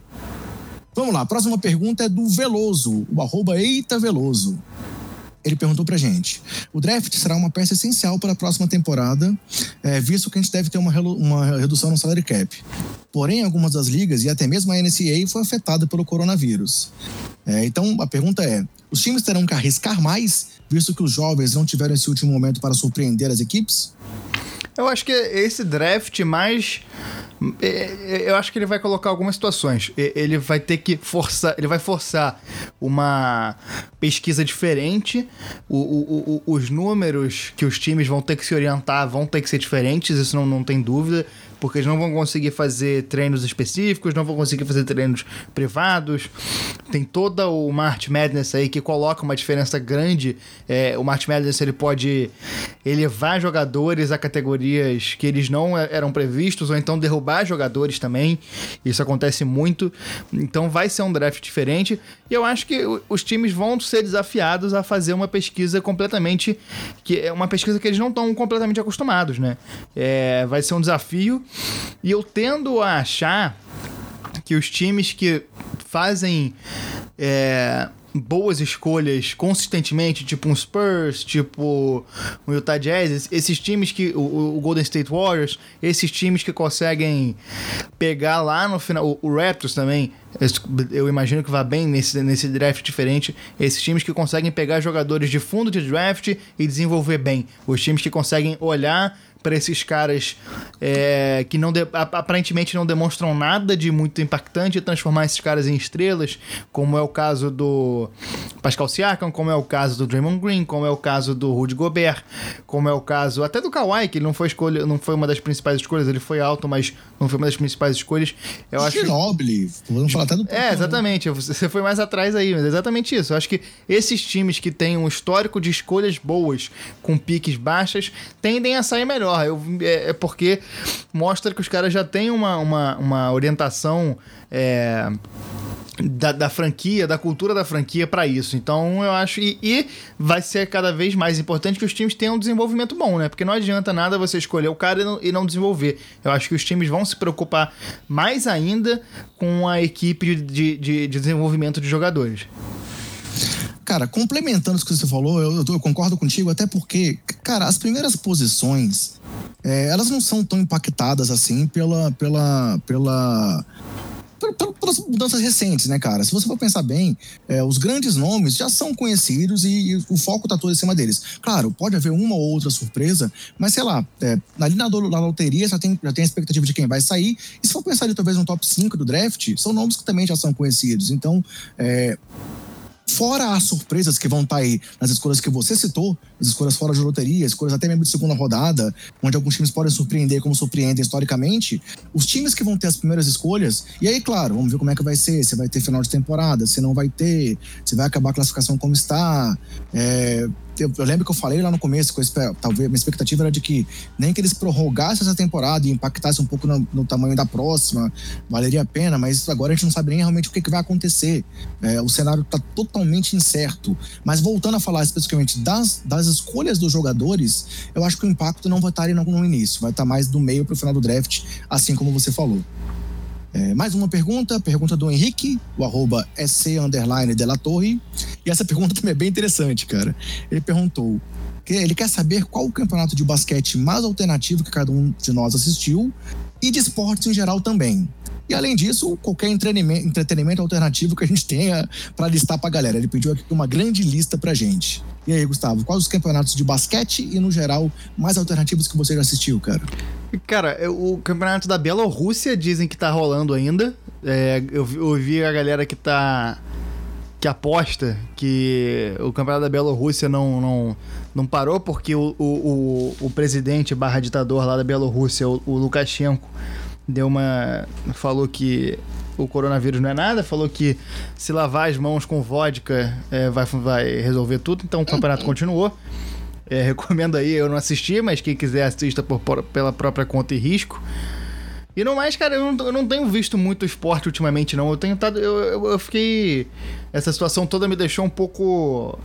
Vamos lá, a próxima pergunta é do Veloso, o arroba Eita Veloso. Ele perguntou pra gente: o draft será uma peça essencial para a próxima temporada, é, visto que a gente deve ter uma, uma redução no salary cap. Porém, algumas das ligas e até mesmo a NCAA foi afetada pelo coronavírus. É, então, a pergunta é: os times terão que arriscar mais, visto que os jovens não tiveram esse último momento para surpreender as equipes?
Eu acho que esse draft mais. É, eu acho que ele vai colocar algumas situações. Ele vai ter que forçar. Ele vai forçar uma pesquisa diferente. O, o, o, os números que os times vão ter que se orientar vão ter que ser diferentes, isso não, não tem dúvida porque eles não vão conseguir fazer treinos específicos, não vão conseguir fazer treinos privados. Tem toda o March Madness aí que coloca uma diferença grande. É, o March Madness ele pode elevar jogadores a categorias que eles não eram previstos, ou então derrubar jogadores também. Isso acontece muito. Então vai ser um draft diferente. E eu acho que os times vão ser desafiados a fazer uma pesquisa completamente. que é uma pesquisa que eles não estão completamente acostumados, né? É, vai ser um desafio e eu tendo a achar que os times que fazem é, boas escolhas consistentemente, tipo um Spurs, tipo um Utah Jazz, esses times que. O, o, Golden State Warriors, esses times que conseguem pegar lá no final. O, o, Raptors também, eu imagino que vai bem nesse, nesse draft diferente. Esses times que conseguem pegar jogadores de fundo de draft e desenvolver bem. Os times que conseguem olhar para esses caras é, que não de, aparentemente não demonstram nada de muito impactante e transformar esses caras em estrelas, como é o caso do Pascal Siakam, como é o caso do Draymond Green, como é o caso do Rudy Gobert, como é o caso até do Kawhi, que ele não foi escolha, não foi uma das principais escolhas, ele foi alto, mas não foi uma das principais escolhas. Eu acho
Ginobili, vamos falar até do
É, exatamente, você foi mais atrás aí, mas é exatamente isso. Eu acho que esses times que têm um histórico de escolhas boas com piques baixas tendem a sair melhor melhor. Eu, é, é, porque mostra que os caras já têm uma, uma, uma orientação. É, da, da, franquia, da cultura da franquia para isso. Então eu acho. E, e, vai ser cada vez mais importante que os times tenham um desenvolvimento bom, né? Porque não adianta nada você escolher o cara e não, e não desenvolver. Eu acho que os times vão se preocupar mais ainda com a equipe de, de, de desenvolvimento de jogadores.
Cara, complementando o que você falou, eu, eu, concordo contigo, até porque, cara, as primeiras posições, é, elas não são tão impactadas assim pela, pela, pela, pelas mudanças recentes, né, cara? Se você for pensar bem, é, os grandes nomes já são conhecidos e, e, o foco tá todo em cima deles. Claro, pode haver uma ou outra surpresa, mas sei lá, é, ali na, na loteria já tem, já tem a expectativa de quem vai sair. E se for pensar ali talvez no top 5 do draft, são nomes que também já são conhecidos. Então, é, Fora as surpresas que vão estar tá aí nas escolhas que você citou, as escolhas fora de loteria, escolhas até mesmo de segunda rodada, onde alguns times podem surpreender como surpreendem historicamente, os times que vão ter as primeiras escolhas, e aí, claro, vamos ver como é que vai ser, se vai ter final de temporada, se não vai ter, se vai acabar a classificação como está, é, eu, eu, lembro que eu falei lá no começo, com talvez minha expectativa era de que nem que eles prorrogassem essa temporada e impactassem um pouco no, no, tamanho da próxima, valeria a pena, mas agora a gente não sabe nem realmente o que, que vai acontecer. É, o cenário está totalmente incerto. Mas voltando a falar especificamente das, das escolhas dos jogadores, eu acho que o impacto não vai estar no, no início, vai estar mais do meio para o final do draft, assim como você falou. É, mais uma pergunta, pergunta do Henrique, o arroba SC Torre. E essa pergunta também é bem interessante, cara. Ele perguntou: ele quer saber qual o campeonato de basquete mais alternativo que cada um de nós assistiu e de esportes em geral também. E além disso, qualquer entretenimento, entretenimento alternativo que a gente tenha para listar para a galera. Ele pediu aqui uma grande lista para gente. E aí, Gustavo, quais os campeonatos de basquete e, no geral, mais alternativos que você já assistiu, cara?
Cara, o campeonato da Bielorrússia dizem que tá rolando ainda. É, eu ouvi a galera que tá. que aposta que o campeonato da Bielorrússia não, não, não parou porque o, o, o, o presidente barra ditador lá da Bielorrússia, o, o Lukashenko, deu uma. falou que o coronavírus não é nada, falou que se lavar as mãos com vodka é, vai, vai resolver tudo, então o campeonato continuou. É, recomendo aí, eu não assisti, mas quem quiser assista por, por, pela própria conta e risco. E no mais, cara, eu não, eu não tenho visto muito esporte ultimamente, não. Eu tenho tado. Eu, eu, eu, fiquei. Essa situação toda me deixou um pouco.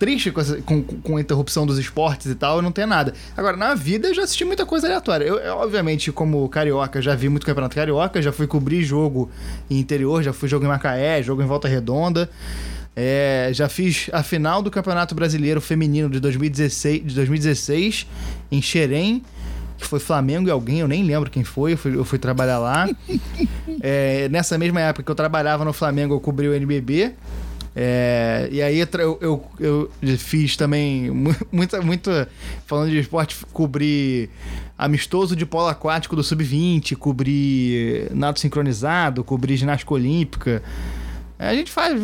Triste com, essa, com, com, a interrupção dos esportes e tal, eu não tenho nada. Agora, na vida eu já assisti muita coisa aleatória. Eu, eu, obviamente, como carioca, já vi muito campeonato carioca, já fui cobrir jogo em interior, já fui jogo em Macaé, jogo em Volta Redonda. É, já fiz a final do Campeonato Brasileiro Feminino de 2016, de 2016 em Xerém, que foi Flamengo e alguém, eu nem lembro quem foi, eu fui, eu fui trabalhar lá. é, nessa mesma época que eu trabalhava no Flamengo, eu cobri o NBB. É, e aí eu, eu, eu, fiz também muita, muito, falando de esporte, cobri amistoso de polo aquático do sub-20, cobri nado sincronizado, cobri ginástica olímpica. É, a gente faz,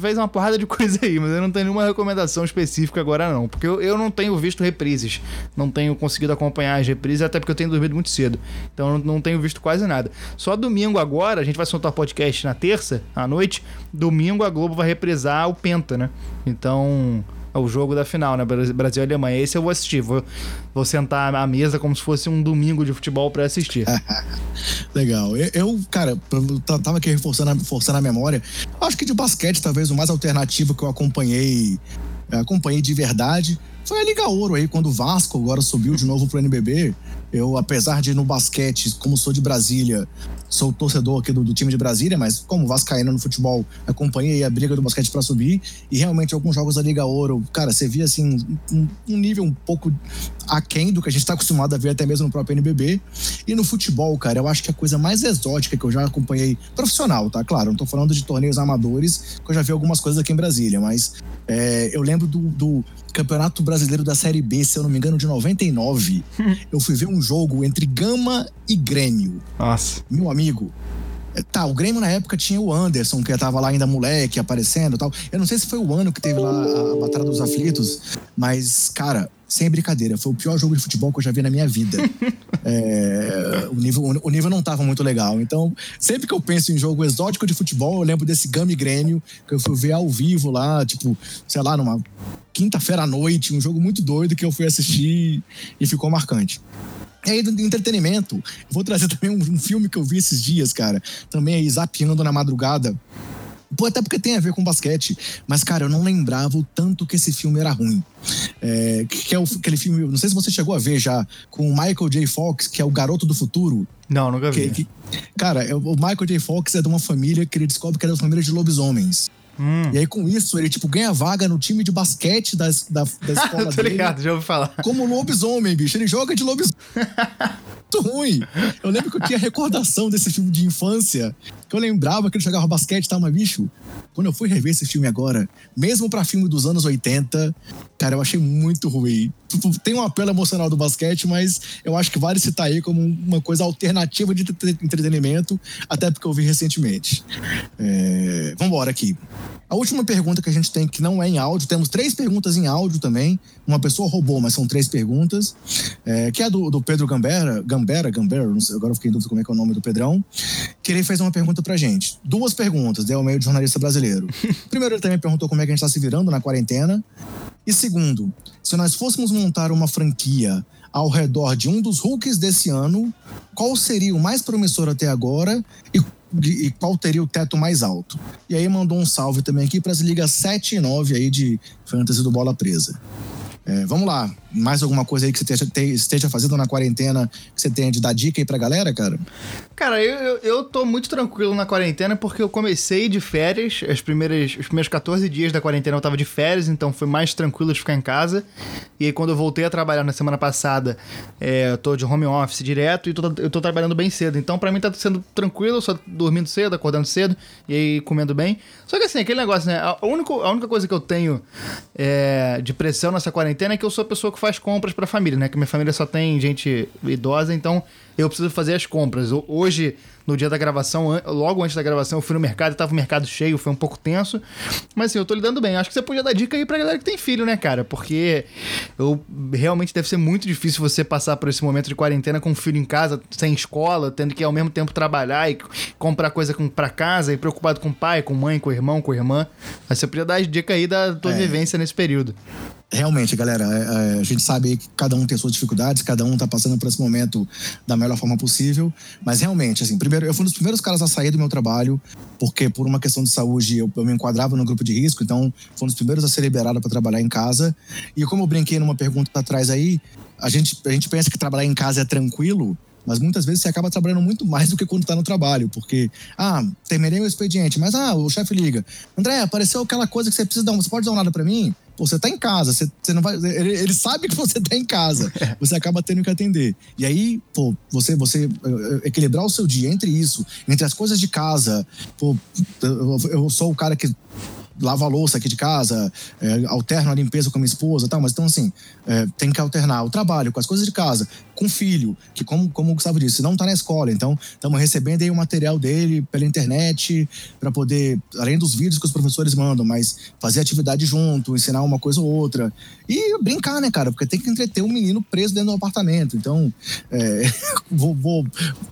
fez uma porrada de coisa aí, mas eu não tenho nenhuma recomendação específica agora não. Porque eu, eu não tenho visto reprises. Não tenho conseguido acompanhar as reprises, até porque eu tenho dormido muito cedo. Então eu não tenho visto quase nada. Só domingo agora, a gente vai soltar podcast na terça, à noite. Domingo a Globo vai reprisar o Penta, né? Então o jogo da final, né? Brasil e Alemanha. Esse eu vou assistir. Vou, vou sentar à mesa como se fosse um domingo de futebol para assistir.
Legal. Eu, cara, tava aqui reforçando, reforçando a memória. Acho que de basquete, talvez o mais alternativo que eu acompanhei, acompanhei de verdade, foi a Liga Ouro aí, quando o Vasco agora subiu de novo pro NBB. Eu, apesar de no basquete, como sou de Brasília, sou torcedor aqui do, do time de Brasília, mas como vascaíno no futebol, acompanhei a briga do basquete para subir e realmente alguns jogos da Liga Ouro, cara, você via assim um, um nível um pouco aquém do que a gente está acostumado a ver até mesmo no próprio NBB. E no futebol, cara, eu acho que a coisa mais exótica que eu já acompanhei profissional, tá? Claro, não tô falando de torneios amadores, que eu já vi algumas coisas aqui em Brasília, mas é, eu lembro do, do Campeonato Brasileiro da Série B, se eu não me engano, de 99. eu fui ver um jogo entre Gama e Grêmio.
Nossa.
Meu amigo. É, tá, o Grêmio na época tinha o Anderson, que tava lá ainda moleque, aparecendo e tal. Eu não sei se foi o ano que teve lá a Batalha dos Aflitos, mas, cara, sem brincadeira, foi o pior jogo de futebol que eu já vi na minha vida. é, o, nível, o nível não tava muito legal. Então, sempre que eu penso em jogo exótico de futebol, eu lembro desse Gama e Grêmio, que eu fui ver ao vivo lá, tipo, sei lá, numa quinta-feira à noite, um jogo muito doido que eu fui assistir e ficou marcante. E aí, do entretenimento, vou trazer também um, um, filme que eu vi esses dias, cara. Também aí, zapeando na madrugada. Pô, até porque tem a ver com basquete. Mas, cara, eu não lembrava o tanto que esse filme era ruim. É, que é o, aquele filme, não sei se você chegou a ver já, com o Michael J. Fox, que é o garoto do futuro.
Não, nunca vi.
Que, que, cara, é, o Michael J. Fox é de uma família que ele descobre que é da família de lobisomens. Hum. E aí, com isso, ele, tipo, ganha vaga no time de basquete da, da, da escola Tô
dele. ligado, já ouvi falar.
Como lobisomem, bicho. Ele joga de lobisomem. Muito ruim. Eu lembro que eu tinha recordação desse filme de infância, que eu lembrava que ele jogava basquete e tal, mas, bicho, quando eu fui rever esse filme agora, mesmo para filme dos anos 80, cara, eu achei muito ruim. Tipo, tem um apelo emocional do basquete, mas eu acho que vale citar aí como uma coisa alternativa de entretenimento, até porque eu vi recentemente. É... Vamos embora aqui. A última pergunta que a gente tem, que não é em áudio, temos três perguntas em áudio também. Uma pessoa roubou, mas são três perguntas. É, que é do, do Pedro Gambera, Gambera, Gambera, sei, agora eu fiquei em dúvida como é que é o nome do Pedrão. Que ele fez uma pergunta pra gente. Duas perguntas, deu meio de jornalista brasileiro. Primeiro, ele também perguntou como é que a gente tá se virando na quarentena. E segundo, se nós fôssemos montar uma franquia ao redor de um dos Hulks desse ano, qual seria o mais promissor até agora e e qual teria o teto mais alto. E aí mandou um salve também aqui para as ligas 7 e 9 aí de Fantasy do Bola Presa. É, vamos lá. Mais alguma coisa aí que você esteja fazendo na quarentena que você tenha de dar dica aí pra galera, cara?
Cara, eu, eu, tô muito tranquilo na quarentena porque eu comecei de férias. As primeiras, os primeiros 14 dias da quarentena eu tava de férias, então foi mais tranquilo de ficar em casa. E aí, quando eu voltei a trabalhar na semana passada, é, eu tô de home office direto e tô, eu tô trabalhando bem cedo. Então, para mim tá sendo tranquilo, só dormindo cedo, acordando cedo e aí comendo bem. Só que assim, aquele negócio, né? A, única, a única coisa que eu tenho é, de pressão nessa quarentena é que eu sou a pessoa que faz compras para a família, né? Que minha família só tem gente idosa, então eu preciso fazer as compras. Hoje, no dia da gravação, logo antes da gravação, eu fui no mercado tava o mercado cheio, foi um pouco tenso. Mas assim, eu tô lidando bem. Acho que você podia dar dica aí pra galera que tem filho, né, cara? Porque eu realmente deve ser muito difícil você passar por esse momento de quarentena com um filho em casa, sem escola, tendo que ao mesmo tempo trabalhar e comprar coisa para casa e preocupado com o pai, com mãe, com o irmão, com a irmã. Mas você podia dar dica aí da tua é. vivência nesse período.
Realmente, galera, é, é, a gente sabe que cada um tem suas dificuldades, cada um tá passando por esse momento da melhor forma possível, mas realmente, assim, primeiro, eu fui um dos primeiros caras a sair do meu trabalho, porque por uma questão de saúde eu, eu me enquadrava no grupo de risco, então fui um dos primeiros a ser liberado para trabalhar em casa. E como eu brinquei numa pergunta atrás aí, a gente, a gente pensa que trabalhar em casa é tranquilo, mas muitas vezes você acaba trabalhando muito mais do que quando está no trabalho, porque, ah, terminei o expediente, mas, ah, o chefe liga. André, apareceu aquela coisa que você precisa dar, você pode dar uma olhada para mim? Pô, você tá em casa, você, você não vai. Ele, ele, sabe que você tá em casa. Você acaba tendo que atender. E aí, pô, você, você equilibrar o seu dia entre isso, entre as coisas de casa. Pô, eu, sou o cara que lava a louça aqui de casa, é, alterno a limpeza com a minha esposa tal, mas então assim, é, tem que alternar o trabalho com as coisas de casa, com filho, que como, como o Gustavo disse, não está na escola, então estamos recebendo aí o material dele pela internet para poder, além dos vídeos que os professores mandam, mas fazer atividade junto, ensinar uma coisa ou outra. E brincar, né, cara? Porque tem que entreter um menino preso dentro do apartamento. Então, é, vou, vou,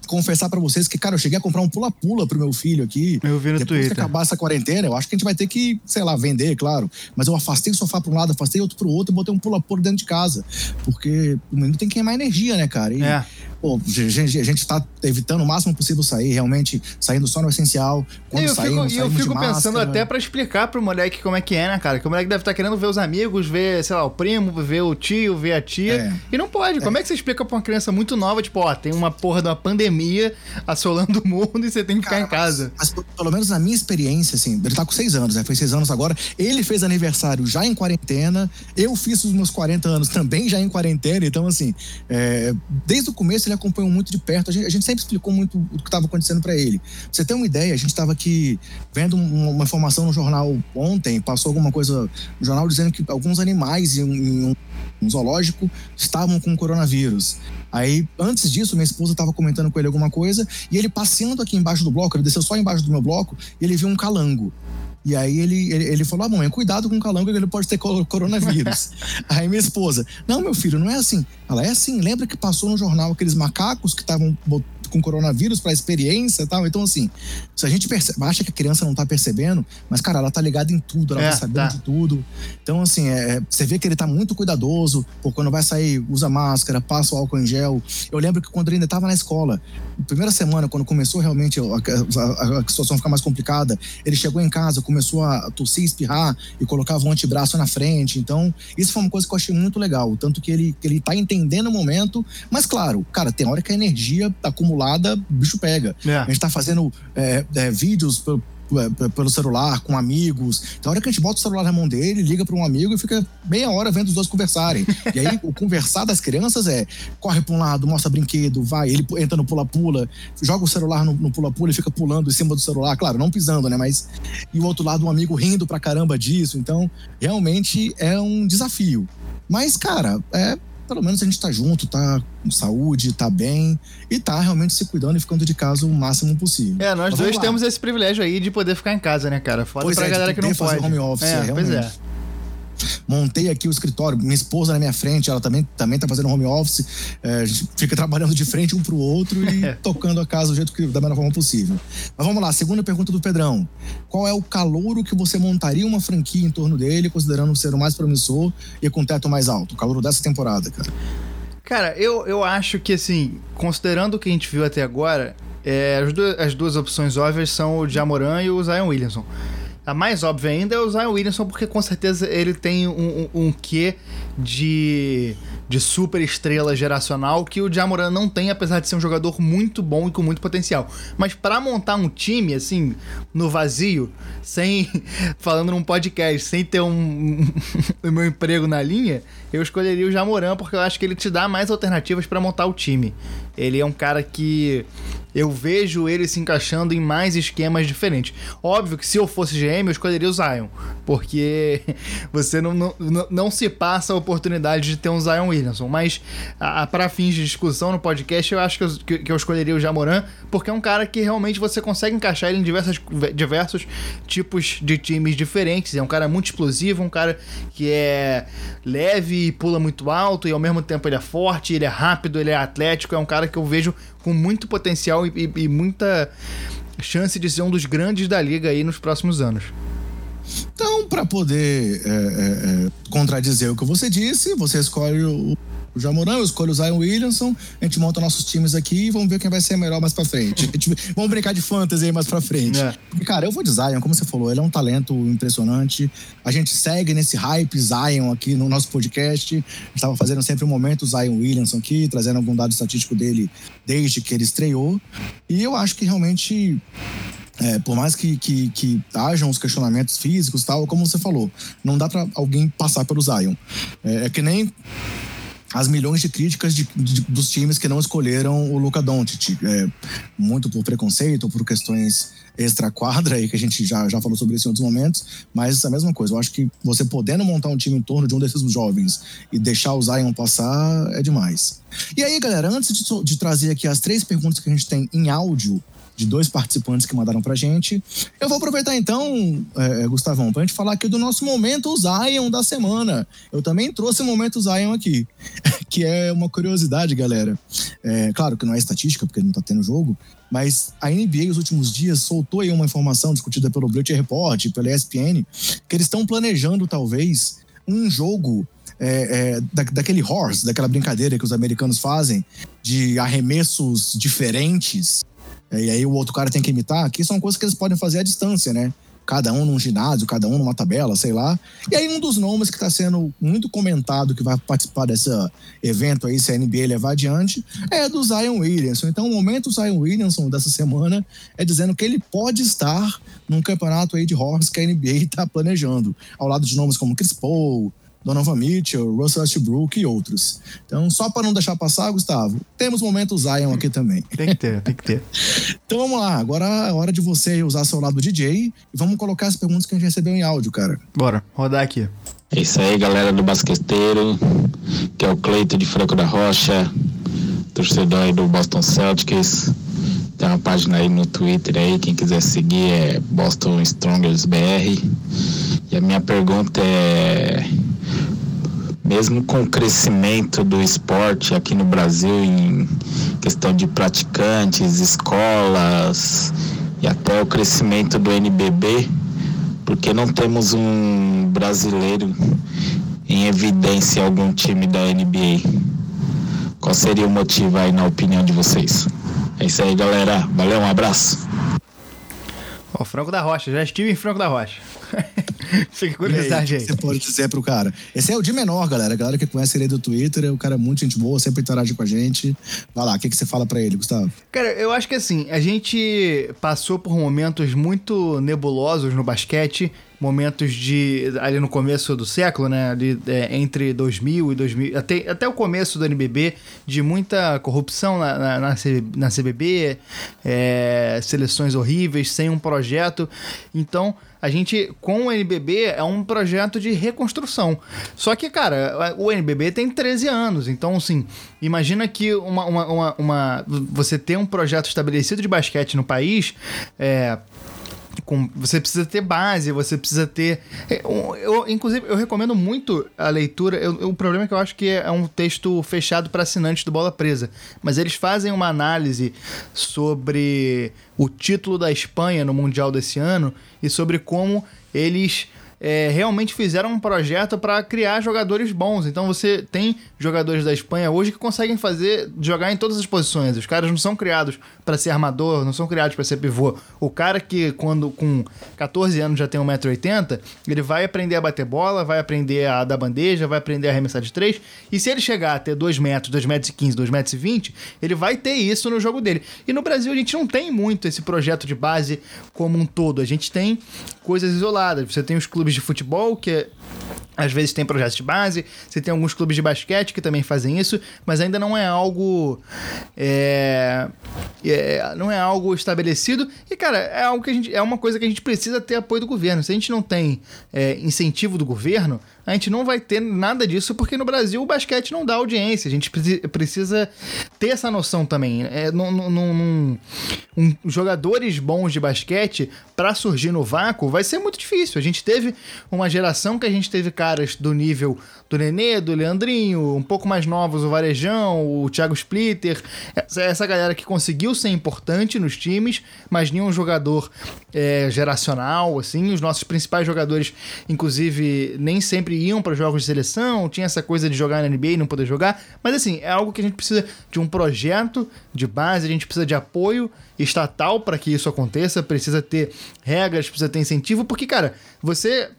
confessar para vocês que, cara, eu cheguei a comprar um pula-pula pro meu filho aqui.
Eu vi no
Depois
Twitter.
que acabar essa quarentena, eu acho que a gente vai ter que, sei lá, vender, claro. Mas eu afastei o sofá para um lado, afastei outro pro outro e botei um pula-pula dentro de casa. Porque o menino tem que queimar energia, né, cara? E,
é.
Pô, a gente, a gente tá evitando o máximo possível sair, realmente saindo só no essencial. Quando
e eu
saímos,
fico, eu fico pensando
máscara.
até para explicar pro moleque como é que é, né, cara? Que o moleque deve estar querendo ver os amigos, ver, sei lá, o primo, ver o tio, ver a tia.
É.
E não pode. Como é que você explica pra uma criança muito nova, tipo, ó, tem uma porra de uma pandemia assolando o mundo e você tem que ficar
Cara,
em casa?
Mas, mas, pelo menos na minha experiência, assim, ele tá com seis anos, né? Foi seis anos agora. Ele fez aniversário já em quarentena. Eu fiz os meus 40 anos também já em quarentena. Então, assim, é, desde o começo ele acompanhou muito de perto. A gente, a gente sempre explicou muito o que estava acontecendo para ele. Pra você ter uma ideia, a gente estava aqui vendo uma, uma, informação no jornal ontem, passou alguma coisa no jornal dizendo que alguns animais em, um, um zoológico estavam com coronavírus. Aí, antes disso, minha esposa estava comentando com ele alguma coisa e ele passeando aqui embaixo do bloco, ele desceu só embaixo do meu bloco e ele viu um calango. E aí ele, ele, ele falou: ah, mãe, cuidado com o calango, que ele pode ter coronavírus. aí minha esposa, não, meu filho, não é assim. Ela é assim, lembra que passou no jornal aqueles macacos que estavam com coronavírus para experiência e tal. Então, assim, se a gente percebe, acha que a criança não tá percebendo, mas, cara, ela tá ligada em tudo, ela é, tá sabendo tá. de tudo. Então, assim, é, você vê que ele tá muito cuidadoso, pô, quando vai sair, usa máscara, passa o álcool em gel. Eu lembro que quando ele ainda tava na escola, primeira semana, quando começou realmente a, a, a situação ficar mais complicada, ele chegou em casa, começou a tossir, espirrar e colocava um antebraço na frente. Então, isso foi uma coisa que eu achei muito legal. Tanto que ele, que ele tá entendendo o momento, mas, claro, cara, tem hora que a energia tá acumulada acumulada, o bicho pega. É. A gente tá fazendo é, é, vídeos pelo, pelo celular, com amigos. Então, a hora que a gente bota o celular na mão dele, liga para um amigo e fica meia hora vendo os dois conversarem. E aí, o conversar das crianças é corre para um lado, mostra brinquedo, vai, ele entra no pula-pula, joga o celular no pula-pula e fica pulando em cima do celular. Claro, não pisando, né? Mas. E o outro lado, um amigo rindo pra caramba disso. Então, realmente é um desafio. Mas, cara, é pelo menos a gente tá junto, tá com saúde, tá bem e tá realmente se cuidando e ficando de casa o máximo possível.
É, nós Mas dois temos esse privilégio aí de poder ficar em casa, né, cara? Foda pois pra é, galera que não pode.
Home office, é, realmente. Pois é montei aqui o escritório, minha esposa na minha frente, ela também, também tá fazendo home office, é, fica trabalhando de frente um pro outro e tocando a casa do jeito que da melhor forma possível. Mas vamos lá, segunda pergunta do Pedrão. Qual é o calouro que você montaria uma franquia em torno dele, considerando ser o mais promissor e com teto mais alto? O calouro dessa temporada, cara.
Cara, eu, eu acho que assim, considerando o que a gente viu até agora, é, as, duas, as duas opções óbvias são o Jamoran e o Zion Williamson. A mais óbvia ainda é o Zion Williamson, porque com certeza ele tem um, um, um quê de, de super estrela geracional que o Jamoran não tem, apesar de ser um jogador muito bom e com muito potencial. Mas para montar um time, assim, no vazio, sem. falando num podcast, sem ter um, o meu emprego na linha, eu escolheria o Jamoran, porque eu acho que ele te dá mais alternativas para montar o time. Ele é um cara que eu vejo ele se encaixando em mais esquemas diferentes. Óbvio que se eu fosse GM, eu escolheria o Zion, porque você não, não, não se passa a oportunidade de ter um Zion Williamson. Mas, para fins de discussão no podcast, eu acho que eu, que, eu escolheria o Jamoran, porque é um cara que realmente você consegue encaixar ele em diversas, diversos tipos de times diferentes. É um cara muito explosivo, um cara que é leve e pula muito alto, e ao mesmo tempo ele é forte, ele é rápido, ele é atlético. É um cara que eu vejo com muito potencial e, e, e muita chance de ser um dos grandes da liga aí nos próximos anos.
Então, para poder é, é, é, contradizer o que você disse, você escolhe o, o Jamoran, eu escolho o Zion Williamson, a gente monta nossos times aqui e vamos ver quem vai ser melhor mais pra frente. Gente, vamos brincar de fantasy aí mais pra frente. É. Porque, cara, eu vou de Zion, como você falou, ele é um talento impressionante. A gente segue nesse hype Zion aqui no nosso podcast. A gente estava fazendo sempre um momento Zion Williamson aqui, trazendo algum dado estatístico dele desde que ele estreou. E eu acho que realmente é, por mais que, que, que hajam os questionamentos físicos tal, como você falou, não dá para alguém passar pelo Zion. É, é, que nem as milhões de críticas de, de, dos times que não escolheram o Luca Doncic, é, muito por preconceito, por questões extra-quadra aí, que a gente já, já falou sobre isso em outros momentos, mas é a mesma coisa. Eu acho que você podendo montar um time em torno de um desses jovens e deixar o Zion passar é demais. E aí, galera, antes de, de trazer aqui as três perguntas que a gente tem em áudio, de dois participantes que mandaram pra gente. Eu vou aproveitar então, é, é Gustavão, pra gente falar aqui do nosso momento Zion da semana. Eu também trouxe o momento Zion aqui, que é uma curiosidade, galera. É, claro que não é estatística, porque não tá tendo jogo, mas a NBA, nos últimos dias, soltou aí uma informação discutida pelo Bleacher Report, pela ESPN, que eles estão planejando, talvez, um jogo é, é, da, daquele horse, daquela brincadeira que os americanos fazem, de arremessos diferentes, e aí o outro cara tem que imitar, que são coisas que eles podem fazer à distância, né? Cada um num ginásio, cada um numa tabela, sei lá. E aí um dos nomes que está sendo muito comentado que vai participar desse evento aí, se a NBA levar adiante, é do Zion Williamson. Então o momento Zion Williamson dessa semana é dizendo que ele pode estar num campeonato aí de horse que a NBA está planejando, ao lado de nomes como Chris Paul, Donovan Mitchell, Russell Westbrook e outros. Então, só para não deixar passar, Gustavo, temos momento Zion aqui também.
Tem que ter, tem que ter.
então vamos lá, agora é hora de você usar seu lado DJ e vamos colocar as perguntas que a gente recebeu em áudio, cara.
Bora, rodar aqui.
É isso aí, galera do basqueteiro, que é o Cleito de Franco da Rocha, torcedor aí do Boston Celtics. Tem uma página aí no Twitter aí, quem quiser seguir é Boston Strongers BR. E a minha pergunta é mesmo com o crescimento do esporte aqui no Brasil em questão de praticantes, escolas e até o crescimento do NBB, porque não temos um brasileiro em evidência algum time da NBA? Qual seria o motivo aí na opinião de vocês? É isso aí, galera. Valeu, um abraço.
Ó, Franco da Rocha, já estive em Franco da Rocha. Fica curiosidade aí.
Você pode dizer pro cara. Esse é o de menor, galera. A galera que conhece ele do Twitter, é o cara é muito gente boa, sempre interage com a gente. Vai lá, o que, que você fala para ele, Gustavo?
Cara, eu acho que assim, a gente passou por momentos muito nebulosos no basquete momentos de ali no começo do século, né, ali, é, entre 2000 e 2000 até, até o começo do NBB de muita corrupção na, na, na, na CBB, é, seleções horríveis sem um projeto. Então a gente com o NBB é um projeto de reconstrução. Só que cara, o NBB tem 13 anos, então assim imagina que uma, uma, uma, uma você ter um projeto estabelecido de basquete no país é, com, você precisa ter base, você precisa ter. É, eu, eu, inclusive, eu recomendo muito a leitura. Eu, o problema é que eu acho que é um texto fechado para assinantes do Bola Presa. Mas eles fazem uma análise sobre o título da Espanha no Mundial desse ano e sobre como eles é, realmente fizeram um projeto para criar jogadores bons. Então você tem jogadores da Espanha hoje que conseguem fazer jogar em todas as posições. Os caras não são criados para ser armador, não são criados para ser pivô. O cara que quando com 14 anos já tem 1,80m, ele vai aprender a bater bola, vai aprender a dar bandeja, vai aprender a arremessar de três. E se ele chegar a ter 2 metros, 2 metros e 15, 2 metros e 20, ele vai ter isso no jogo dele. E no Brasil a gente não tem muito esse projeto de base como um todo. A gente tem coisas isoladas. Você tem os clubes de futebol que às vezes tem projetos de base, você tem alguns clubes de basquete que também fazem isso, mas ainda não é algo. É, é, não é algo estabelecido. E, cara, é algo que a gente. É uma coisa que a gente precisa ter apoio do governo. Se a gente não tem é, incentivo do governo, a gente não vai ter nada disso porque no Brasil o basquete não dá audiência. A gente precisa ter essa noção também. É, num, num, um, jogadores bons de basquete para surgir no vácuo vai ser muito difícil. A gente teve uma geração que a gente teve caras do nível do Nenê, do Leandrinho, um pouco mais novos, o Varejão, o Thiago Splitter, essa, essa galera que conseguiu ser importante nos times, mas nenhum jogador é, geracional, assim. Os nossos principais jogadores, inclusive, nem sempre iam para jogos de seleção, tinha essa coisa de jogar na NBA e não poder jogar, mas assim, é algo que a gente precisa de um projeto de base, a gente precisa de apoio estatal para que isso aconteça, precisa ter regras, precisa ter incentivo, porque, cara, você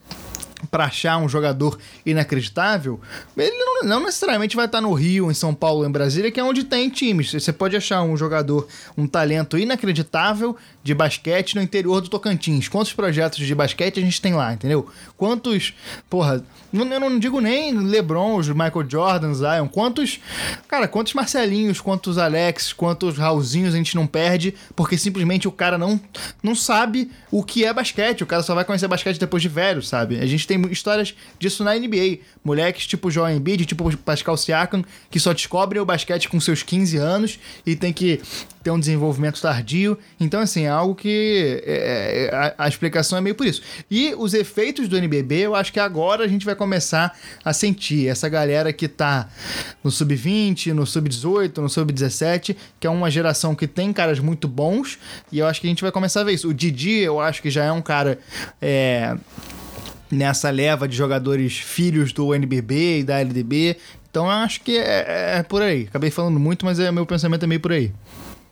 para achar um jogador inacreditável, ele não, não, necessariamente vai estar no Rio, em São Paulo, em Brasília, que é onde tem times. Você pode achar um jogador, um talento inacreditável de basquete no interior do Tocantins. Quantos projetos de basquete a gente tem lá, entendeu? Quantos, porra, eu não digo nem LeBron, Michael Jordan, Zion, quantos, cara, quantos Marcelinhos, quantos Alex, quantos Raulzinhos a gente não perde porque simplesmente o cara não, não sabe o que é basquete. O cara só vai conhecer basquete depois de velho, sabe? A gente tem histórias disso na NBA. Moleques tipo Joel Embiid, tipo Pascal Siakam, que só descobrem o basquete com seus 15 anos e tem que ter um desenvolvimento tardio. Então, assim, é algo que é, é, a, a, explicação é meio por isso. E os efeitos do NBB, eu acho que agora a gente vai começar a sentir. Essa galera que tá no sub-20, no sub-18, no sub-17, que é uma geração que tem caras muito bons, e eu acho que a gente vai começar a ver isso. O Didi, eu acho que já é um cara. É, nessa leva de jogadores filhos do NBB e da LDB. Então eu acho que é, é, por aí. Acabei falando muito, mas é, meu pensamento é meio por aí.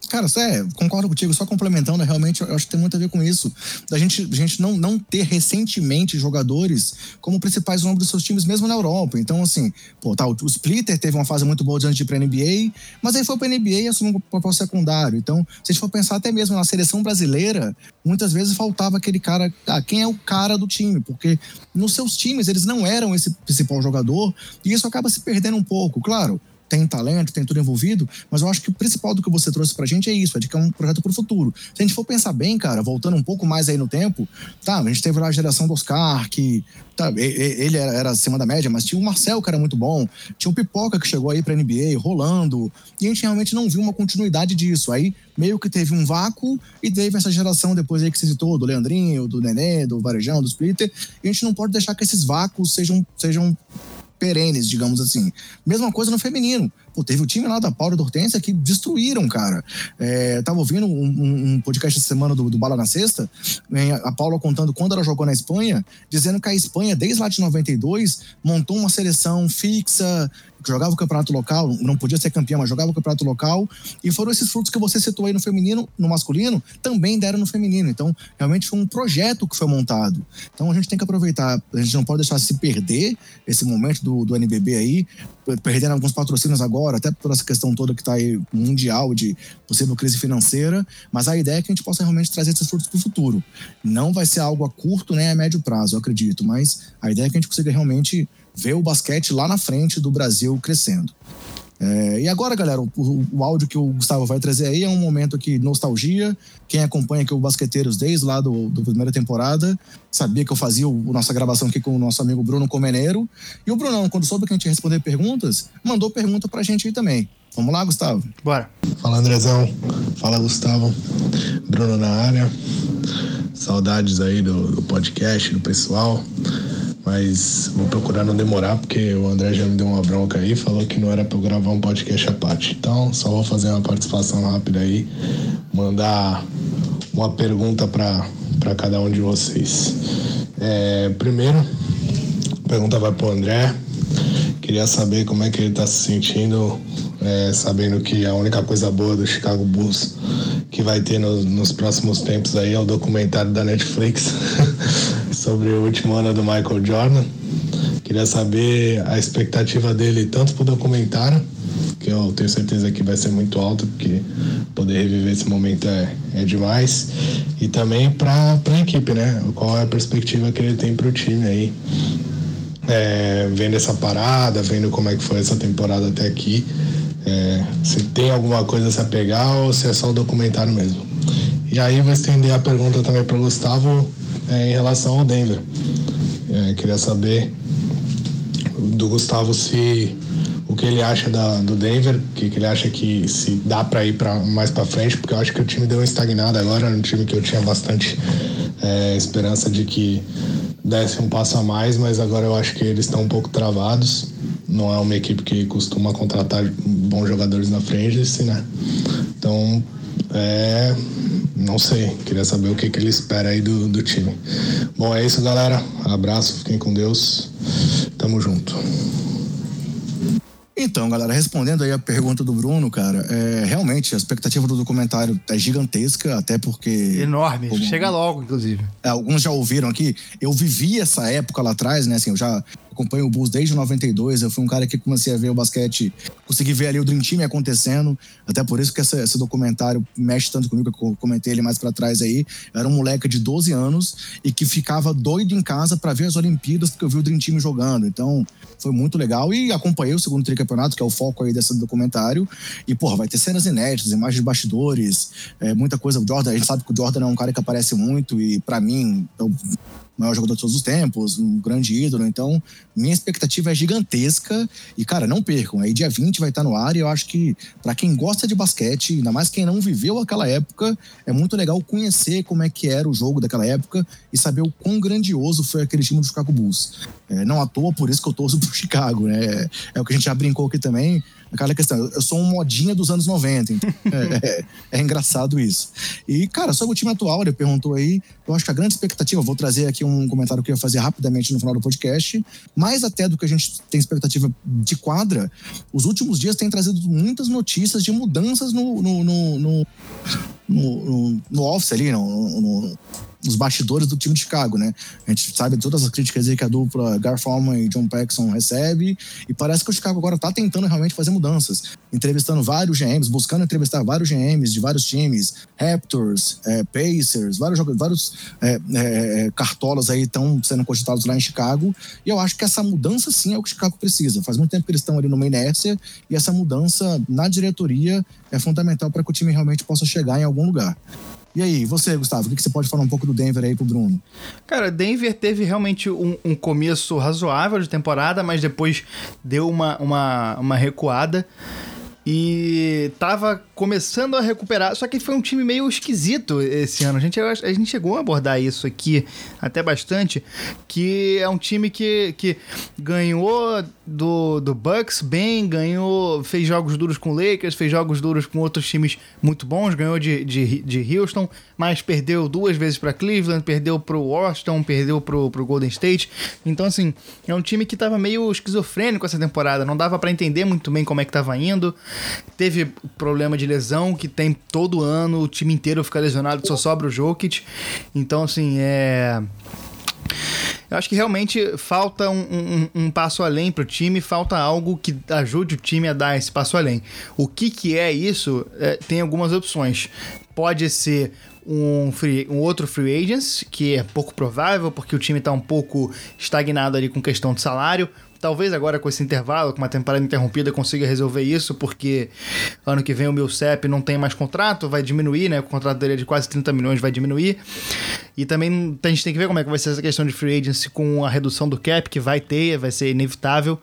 Cara, é, concordo contigo, só complementando, realmente eu acho que tem muito a ver com isso. Da gente, a gente não, não ter recentemente jogadores como principais nomes dos seus times, mesmo na Europa. Então, assim, pô, tá, o, Splitter teve uma fase muito boa antes de ir pra NBA, mas aí foi pra NBA e assumiu um papel secundário. Então, se a gente for pensar até mesmo na seleção brasileira, muitas vezes faltava aquele cara, ah, quem é o cara do time? Porque nos seus times eles não eram esse principal jogador e isso acaba se perdendo um pouco. Claro, tem talento, tem tudo envolvido, mas eu acho que o principal do que você trouxe pra gente é isso, é de que é um projeto pro futuro. Se a gente for pensar bem, cara, voltando um pouco mais aí no tempo, tá, a gente teve lá a geração do Oscar, que tá, ele era acima da média, mas tinha o Marcel, que era muito bom, tinha o Pipoca, que chegou aí pra NBA, rolando, e a gente realmente não viu uma continuidade disso. Aí meio que teve um vácuo e teve essa geração depois aí que você citou, do Leandrinho, do Nenê, do Varejão, do Splitter, e a gente não pode deixar que esses vácuos sejam, sejam perenes, digamos assim. Mesma coisa no feminino. Pô, teve o time lá da Paula e da Hortência que destruíram, cara. É, tava ouvindo um, um, podcast essa semana do, do Bala na Sexta, a Paula contando quando ela jogou na Espanha, dizendo que a Espanha, desde lá de 92, montou uma seleção fixa, jogava o campeonato local, não podia ser campeão, mas jogava o campeonato local. E foram esses frutos que você citou aí no feminino, no masculino, também deram no feminino. Então, realmente foi um projeto que foi montado. Então, a gente tem que aproveitar, a gente não pode deixar se perder esse momento do, do NBB aí, perdendo alguns patrocínios agora, até por essa questão toda que está aí mundial de possível crise financeira. Mas a ideia é que a gente possa realmente trazer esses frutos para o futuro. Não vai ser algo a curto nem a médio prazo, eu acredito, mas a ideia é que a gente consiga realmente ver o basquete lá na frente do Brasil crescendo. É, e agora, galera, o, o, áudio que o Gustavo vai trazer aí é um momento aqui, nostalgia. Quem acompanha aqui o Basqueteiros desde lá do, do primeira temporada, sabia que eu fazia o, nossa gravação aqui com o nosso amigo Bruno Comeneiro. E o Brunão, quando soube que a gente ia responder perguntas, mandou pergunta pra gente aí também. Vamos lá, Gustavo?
Bora.
Fala, Andrezão. Fala, Gustavo. Bruno na área. Saudades aí do, do podcast, do pessoal mas vou procurar não demorar, porque o André já me deu uma bronca aí, falou que não era para eu gravar um podcast à parte. Então, só vou fazer uma participação rápida aí, mandar uma pergunta para cada um de vocês. É, primeiro, a pergunta vai para o André. Queria saber como é que ele está se sentindo, é, sabendo que a única coisa boa do Chicago Bulls que vai ter no, nos próximos tempos aí é o documentário da Netflix sobre o último ano do Michael Jordan. Queria saber a expectativa dele tanto para o documentário, que eu tenho certeza que vai ser muito alto, porque poder reviver esse momento é, é demais, e também para a equipe, né? Qual é a perspectiva que ele tem para o time aí. É, vendo essa parada, vendo como é que foi essa temporada até aqui, é, se tem alguma coisa a se apegar ou se é só o documentário mesmo. E aí vou estender a pergunta também para o Gustavo é, em relação ao Denver. É, queria saber do Gustavo se o que ele acha da, do Denver, o que, que ele acha que se dá para ir para mais para frente, porque eu acho que o time deu uma estagnada agora, era um time que eu tinha bastante é, esperança de que desse um passo a mais, mas agora eu acho que eles estão um pouco travados. Não é uma equipe que costuma contratar bons jogadores na frente, né? Então, é, não sei, queria saber o que, que ele espera aí do, do time. Bom, é isso, galera. Abraço, fiquem com Deus. Tamo junto.
Então, galera, respondendo aí a pergunta do Bruno, cara, é, realmente a expectativa do documentário é gigantesca, até porque.
Enorme, como, chega logo, inclusive.
É, alguns já ouviram aqui. Eu vivi essa época lá atrás, né? Assim, eu já acompanho o Bulls desde 92. Eu fui um cara que comecei a ver o basquete, consegui ver ali o Dream Team acontecendo. Até por isso que essa, esse documentário mexe tanto comigo, que eu comentei ele mais para trás aí. Eu era um moleque de 12 anos e que ficava doido em casa para ver as Olimpíadas, porque eu vi o Dream Team jogando. Então, foi muito legal. E acompanhei o segundo tricampeonato, que é o foco aí desse documentário. E, porra, vai ter cenas inéditas, imagens de bastidores, é, muita coisa. O Jordan, a gente sabe que o Jordan é um cara que aparece muito e, para mim, eu maior jogador de todos os tempos, um grande ídolo. Então, minha expectativa é gigantesca. E, cara, não percam. Aí, dia 20 vai estar no ar. E eu acho que, para quem gosta de basquete, ainda mais quem não viveu aquela época, é muito legal conhecer como é que era o jogo daquela época e saber o quão grandioso foi aquele time do Chicago Bulls. É, não à toa, por isso que eu torço pro Chicago, né? É o que a gente já brincou aqui também aquela questão. Eu sou um modinha dos anos 90, então é, é, é, engraçado isso. E, cara, sobre o time atual, ele perguntou aí, eu acho que a grande expectativa, vou trazer aqui um comentário que eu ia fazer rapidamente no final do podcast, mais até do que a gente tem expectativa de quadra, os últimos dias têm trazido muitas notícias de mudanças no, no, no, no no, no, no office ali, no, no, nos bastidores do time de Chicago, né? A gente sabe todas as críticas aí que a dupla Garfalman e John Paxson recebe e parece que o Chicago agora tá tentando realmente fazer mudanças, entrevistando vários GMs, buscando entrevistar vários GMs de vários times, Raptors, é, Pacers, vários vários é, é, cartolas aí estão sendo cogitados lá em Chicago e eu acho que essa mudança sim é o que o Chicago precisa. Faz muito tempo que eles estão ali numa inércia e essa mudança na diretoria é fundamental para que o time realmente possa chegar em algum lugar. E aí, você, Gustavo, o que você pode falar um pouco do Denver aí pro Bruno?
Cara, Denver teve realmente um, um começo razoável de temporada, mas depois deu uma, uma, uma recuada e tava começando a recuperar. Só que foi um time meio esquisito esse ano. A gente, a gente chegou a abordar isso aqui até bastante, que é um time que, que ganhou do, do Bucks bem, ganhou, fez jogos duros com o Lakers, fez jogos duros com outros times muito bons, ganhou de, de, de Houston, mas perdeu duas vezes para Cleveland, perdeu pro Washington, perdeu pro, pro Golden State. Então, assim, é um time que tava meio esquizofrênico essa temporada, não dava para entender muito bem como é que tava indo. Teve problema de lesão que tem todo ano, o time inteiro fica lesionado, só sobra o Jokic. Então, assim, é. Eu acho que realmente falta um, um, um passo além para o time, falta algo que ajude o time a dar esse passo além. O que, que é isso? É, tem algumas opções. Pode ser um, free, um outro free agents, que é pouco provável, porque o time está um pouco estagnado ali com questão de salário. Talvez agora com esse intervalo, com uma temporada interrompida, consiga resolver isso, porque ano que vem o meu CEP não tem mais contrato, vai diminuir, né? O contrato dele é de quase 30 milhões, vai diminuir. E também a gente tem que ver como é que vai ser essa questão de free agency com a redução do cap, que vai ter, vai ser inevitável.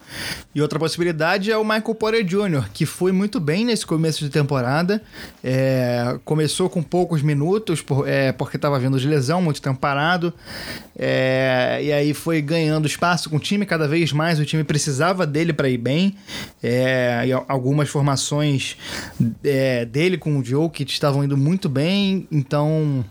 E outra possibilidade é o Michael Porter Jr., que foi muito bem nesse começo de temporada. É, começou com poucos minutos, por, é, porque estava vindo de lesão, muito tempo parado. É, e aí foi ganhando espaço com o time, cada vez mais o time precisava dele para ir bem. É, algumas formações é, dele com o Jokic estavam indo muito bem, então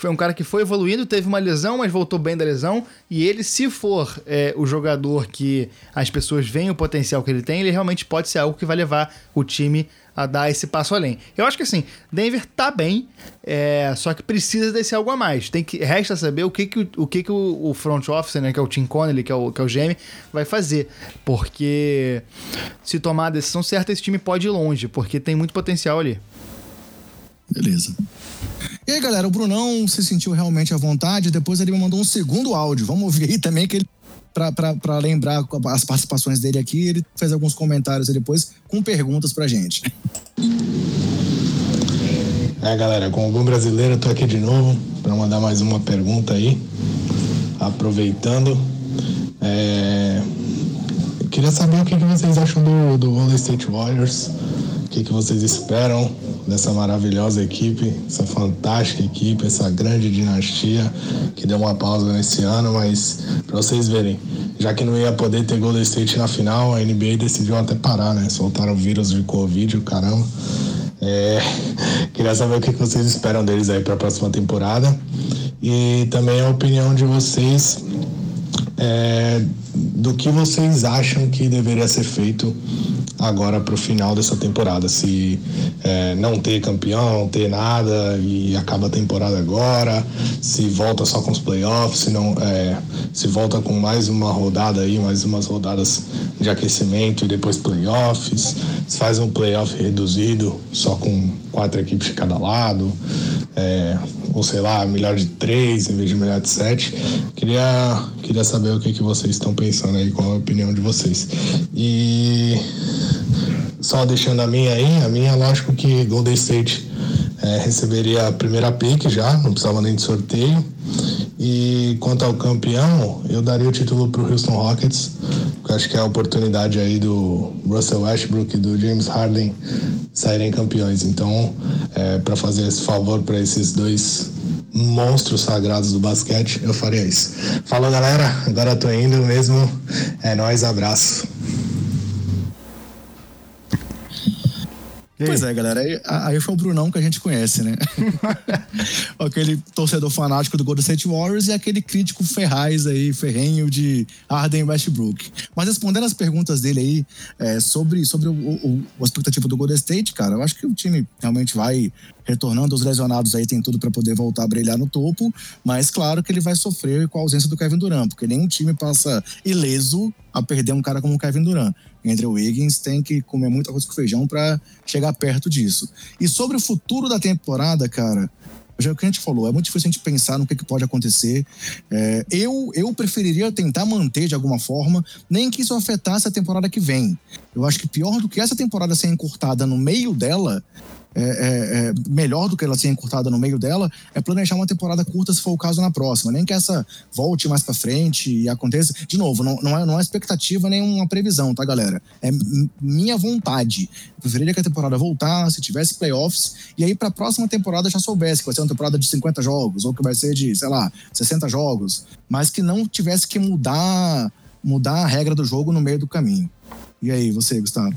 foi um cara que foi evoluindo, teve uma lesão, mas voltou bem da lesão. E ele, se for é, o jogador que as pessoas veem o potencial que ele tem, ele realmente pode ser algo que vai levar o time a dar esse passo além. Eu acho que assim, Denver tá bem, é, só que precisa desse algo a mais. Tem que resta saber o que que o, que que o, o front office, né, que é o Tim Connelly, que é o que é o GM, vai fazer, porque se tomar a decisão certa, esse time pode ir longe, porque tem muito potencial ali.
Beleza. E aí, galera, o Brunão se sentiu realmente à vontade. Depois ele me mandou um segundo áudio. Vamos ouvir aí também que ele. Para lembrar as participações dele aqui, ele fez alguns comentários depois com perguntas pra gente.
É, galera, com o bom brasileiro, eu tô aqui de novo para mandar mais uma pergunta aí. Aproveitando. É... queria saber o que, vocês acham do, do Golden State Warriors. O que vocês esperam dessa maravilhosa equipe, essa fantástica equipe, essa grande dinastia que deu uma pausa nesse ano, mas para vocês verem, já que não ia poder ter Golden State na final, a NBA decidiu até parar, né? Soltaram o vírus de Covid, o caramba. É, queria saber o que vocês esperam deles aí para a próxima temporada e também a opinião de vocês é, do que vocês acham que deveria ser feito agora para o final dessa temporada. Se é, não ter campeão, não ter nada e acaba a temporada agora, se volta só com os playoffs, se, não, é, se volta com mais uma rodada aí, mais umas rodadas de aquecimento e depois playoffs, se faz um playoff reduzido só com quatro equipes de cada lado. É, ou sei lá, melhor de três em vez de melhor de sete. Queria, queria saber o que, que vocês estão pensando aí, qual a opinião de vocês. E só deixando a minha aí, a minha, lógico que Golden State é, receberia a primeira pick já, não precisava nem de sorteio. E quanto ao campeão, eu daria o título para o Houston Rockets, porque acho que é a oportunidade aí do Russell Westbrook e do James Harden saírem campeões. Então, é, para fazer esse favor para esses dois monstros sagrados do basquete, eu faria isso. Falou, galera. Agora tô indo mesmo. É nóis, abraço.
Pois é, galera. Aí, aí foi o Brunão que a gente conhece, né? aquele torcedor fanático do Golden State Warriors e aquele crítico ferraz aí, ferrenho de Arden Westbrook. Mas respondendo as perguntas dele aí é, sobre, sobre o, o, o expectativa do Golden State, cara, eu acho que o time realmente vai retornando. Os lesionados aí tem tudo para poder voltar a brilhar no topo, mas claro que ele vai sofrer com a ausência do Kevin Durant, porque nenhum time passa ileso a perder um cara como o Kevin Durant. Andrew Wiggins tem que comer muita coisa com feijão para chegar perto disso. E sobre o futuro da temporada, cara, já é o que a gente falou, é muito difícil a gente pensar no que, que pode acontecer. É, eu, eu preferiria tentar manter de alguma forma, nem que isso afetasse a temporada que vem. Eu acho que pior do que essa temporada ser encurtada no meio dela, é, é, é, melhor do que ela ser encurtada no meio dela é planejar uma temporada curta se for o caso na próxima. Nem que essa volte mais para frente e aconteça. De novo, não, não, é, não é expectativa nem uma previsão, tá, galera? É minha vontade. Eu preferiria que a temporada voltasse, tivesse playoffs, e aí para a próxima temporada já soubesse que vai ser uma temporada de 50 jogos, ou que vai ser de, sei lá, 60 jogos, mas que não tivesse que mudar, mudar a regra do jogo no meio do caminho. E aí, você, Gustavo?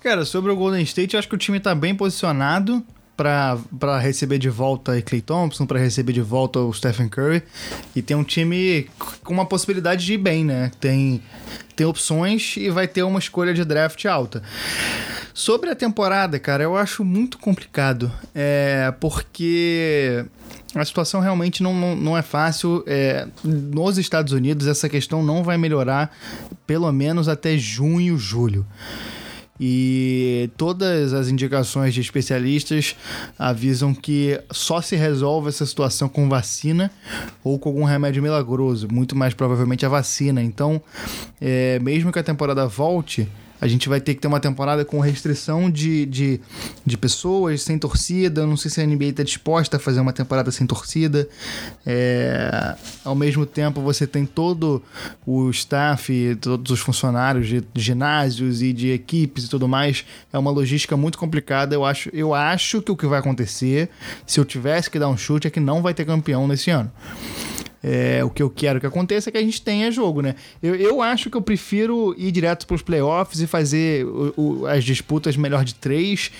Cara, sobre o Golden State, eu acho que o time tá bem posicionado para receber de volta Clay Thompson, para receber de volta o Stephen Curry. E tem um time com uma possibilidade de ir bem, né? Tem, tem opções e vai ter uma escolha de draft alta. Sobre a temporada, cara, eu acho muito complicado. É, porque a situação realmente não, não, não é fácil. É, nos Estados Unidos, essa questão não vai melhorar pelo menos até junho, julho. E todas as indicações de especialistas avisam que só se resolve essa situação com vacina ou com algum remédio milagroso, muito mais provavelmente a vacina. Então, é, mesmo que a temporada volte, a gente vai ter que ter uma temporada com restrição de, de, de pessoas, sem torcida. Eu não sei se a NBA está disposta a fazer uma temporada sem torcida. É, ao mesmo tempo, você tem todo o staff, todos os funcionários de ginásios e de equipes e tudo mais. É uma logística muito complicada. Eu acho, eu acho que o que vai acontecer, se eu tivesse que dar um chute, é que não vai ter campeão nesse ano. É, o que eu quero que aconteça é que a gente tenha jogo, né? Eu, eu acho que eu prefiro ir direto para os playoffs e fazer o, o, as disputas melhor de três,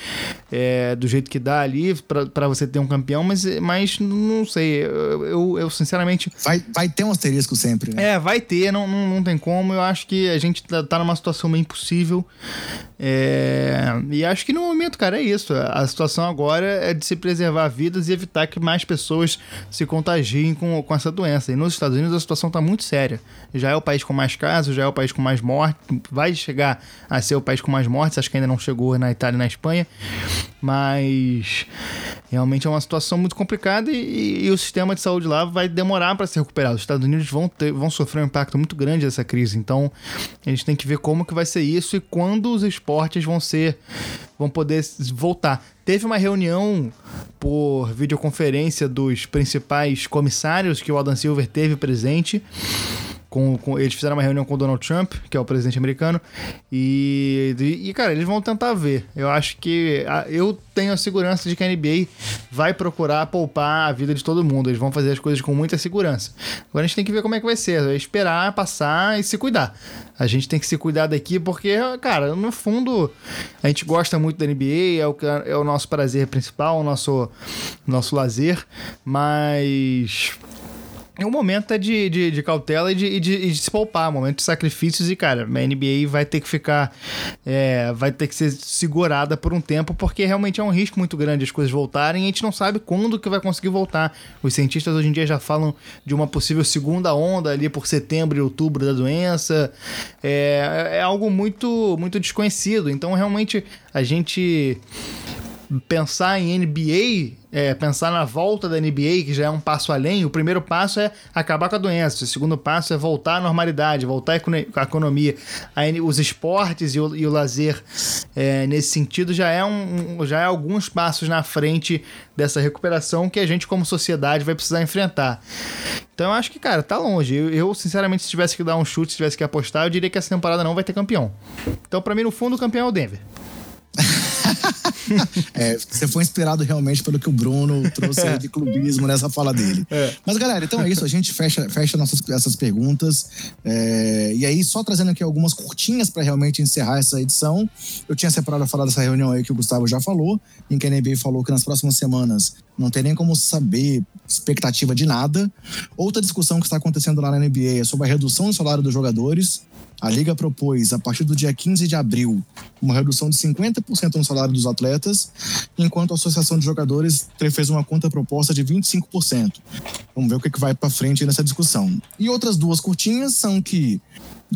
é, do jeito que dá ali, para você ter um campeão, mas, mas não sei. Eu, eu, eu, sinceramente.
Vai, vai ter um asterisco sempre, né?
É, vai ter, não, não, não tem como. Eu acho que a gente tá, tá numa situação meio impossível. É, e acho que no momento, cara, é isso. A situação agora é de se preservar vidas e evitar que mais pessoas se contagiem com, com essa doença. E nos Estados Unidos a situação está muito séria. Já é o país com mais casos, já é o país com mais mortes, vai chegar a ser o país com mais mortes, acho que ainda não chegou na Itália e na Espanha, mas realmente é uma situação muito complicada e, e o sistema de saúde lá vai demorar para se recuperar. Os Estados Unidos vão, ter, vão sofrer um impacto muito grande dessa crise, então a gente tem que ver como que vai ser isso e quando os esportes vão ser vão poder voltar. Teve uma reunião por videoconferência dos principais comissários que o Adam Silver teve presente Com, com, eles fizeram uma reunião com o Donald Trump, que é o presidente americano, e, e, cara, eles vão tentar ver. Eu acho que a, eu tenho a segurança de que a NBA vai procurar poupar a vida de todo mundo. Eles vão fazer as coisas com muita segurança. Agora a gente tem que ver como é que vai ser. É esperar, passar e se cuidar. A gente tem que se cuidar daqui porque, cara, no fundo, a gente gosta muito da NBA, é o, é o nosso prazer principal, o nosso, nosso lazer, mas o momento é de, de, de cautela e de, de, de, se poupar, momento de sacrifícios e, cara, a NBA vai ter que ficar, é, vai ter que ser segurada por um tempo, porque realmente é um risco muito grande as coisas voltarem e a gente não sabe quando que vai conseguir voltar. Os cientistas hoje em dia já falam de uma possível segunda onda ali por setembro e outubro da doença, é, é algo muito, muito desconhecido, então realmente a gente pensar em NBA, é, pensar na volta da NBA, que já é um passo além, o primeiro passo é acabar com a doença, o segundo passo é voltar à normalidade, voltar à economia. Os esportes e o, e o lazer, é, nesse sentido, já é, um, já é alguns passos na frente dessa recuperação que a gente, como sociedade, vai precisar enfrentar. Então eu acho que, cara, tá longe. Eu, eu, sinceramente, se tivesse que dar um chute, se tivesse que apostar, eu diria que essa temporada não vai ter campeão. Então, para mim, no fundo, o campeão é o Denver.
é, você foi inspirado realmente pelo que o Bruno trouxe de clubismo nessa fala dele. É. Mas, galera, então é isso. A gente fecha, fecha nossas, essas perguntas. É, e aí, só trazendo aqui algumas curtinhas para realmente encerrar essa edição. Eu tinha separado a falar dessa reunião aí que o Gustavo já falou, em que a NBA falou que nas próximas semanas não tem nem como saber expectativa de nada. Outra discussão que está acontecendo lá na NBA é sobre a redução do salário dos jogadores. A Liga propôs, a partir do dia 15 de abril, uma redução de 50% no salário dos atletas, enquanto a Associação de Jogadores fez uma conta proposta de 25%. Vamos ver o que vai para frente nessa discussão. E outras duas curtinhas são que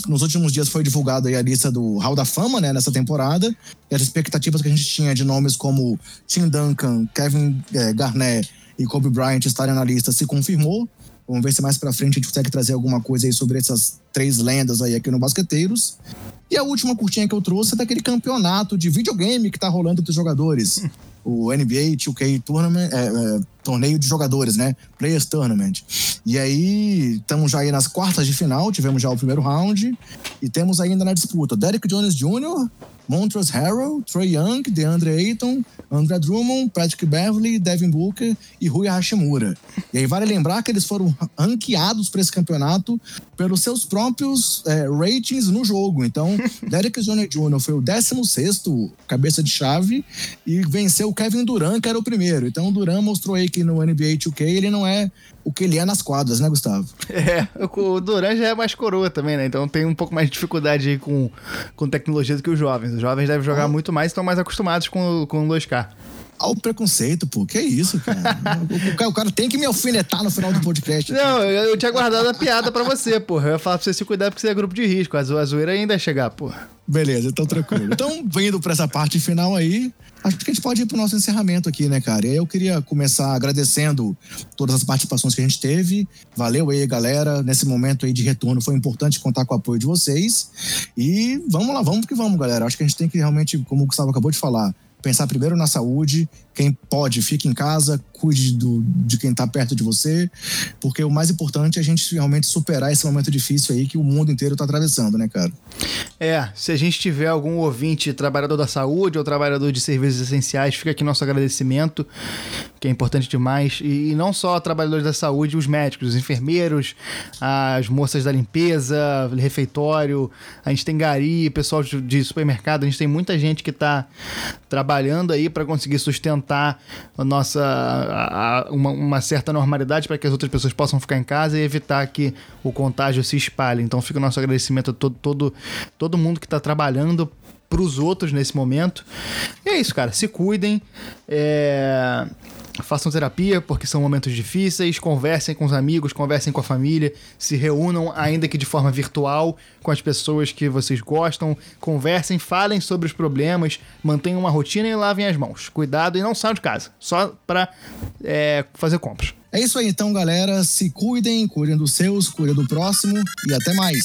nos últimos dias foi divulgada a lista do Hall da Fama, né, nessa temporada. E as expectativas que a gente tinha de nomes como Tim Duncan, Kevin é, Garnett e Kobe Bryant estarem na lista se confirmou. Vamos ver se mais pra frente a gente consegue trazer alguma coisa aí sobre essas três lendas aí aqui no Basqueteiros. E a última curtinha que eu trouxe é daquele campeonato de videogame que tá rolando entre os jogadores. O NBA 2K Tournament, é, é, torneio de jogadores, né? Players Tournament. E aí, estamos já aí nas quartas de final, tivemos já o primeiro round. E temos ainda na disputa Derek Jones Jr., Montrezl Harrell, Trey Young, DeAndre Ayton, André Drummond, Patrick Beverly, Devin Booker e Rui Hashimura. E aí vale lembrar que eles foram ranqueados para esse campeonato pelos seus próprios é, ratings no jogo. Então, Derek Jones Jr. foi o 16 cabeça de chave e venceu o Kevin Durant, que era o primeiro. Então, o Durant mostrou aí que no NBA 2K ele não é o que ele é nas quadras, né, Gustavo?
É, o Duran já é mais coroa também, né? Então tem um pouco mais de dificuldade aí com, com tecnologia do que os jovens. Os jovens devem jogar oh. muito mais e estão mais acostumados com, com o 2K.
Olha o preconceito, pô. Que isso, cara? o, cara? o, cara tem que me alfinetar no final do podcast.
Não, eu, eu tinha guardado a piada pra você, porra. Eu ia falar pra você se cuidar porque você é grupo de risco. A, a zoeira ainda ia chegar, porra.
Beleza, então tranquilo. Então, vindo pra essa parte final aí, acho que a gente pode ir pro nosso encerramento aqui, né, cara? Eu queria começar agradecendo todas as participações que a gente teve. Valeu aí, galera. Nesse momento aí de retorno foi importante contar com o apoio de vocês. E vamos lá, vamos que vamos, galera. Acho que a gente tem que realmente, como o Gustavo acabou de falar, pensar primeiro na saúde. Quem pode, fique em casa, cuide do, de quem está perto de você, porque o mais importante é a gente realmente superar esse momento difícil aí que o mundo inteiro está atravessando, né, cara?
É, se a gente tiver algum ouvinte trabalhador da saúde ou trabalhador de serviços essenciais, fica aqui nosso agradecimento, que é importante demais. E, e não só trabalhadores da saúde, os médicos, os enfermeiros, as moças da limpeza, refeitório, a gente tem gari, pessoal de, de supermercado, a gente tem muita gente que está trabalhando aí para conseguir sustentar a nossa a, uma, uma, certa normalidade para que as outras pessoas possam ficar em casa e evitar que o contágio se espalhe. Então fica o nosso agradecimento a todo, todo, todo mundo que está trabalhando para os outros nesse momento. E é isso, cara. Se cuidem. É façam terapia, porque são momentos difíceis, conversem com os amigos, conversem com a família, se reúnam, ainda que de forma virtual, com as pessoas que vocês gostam, conversem, falem sobre os problemas, mantenham uma rotina e lavem as mãos. Cuidado e não saiam de casa, só para é, fazer compras.
É isso aí então, galera. Se cuidem, cuidem dos seus, cuidem do próximo e até mais.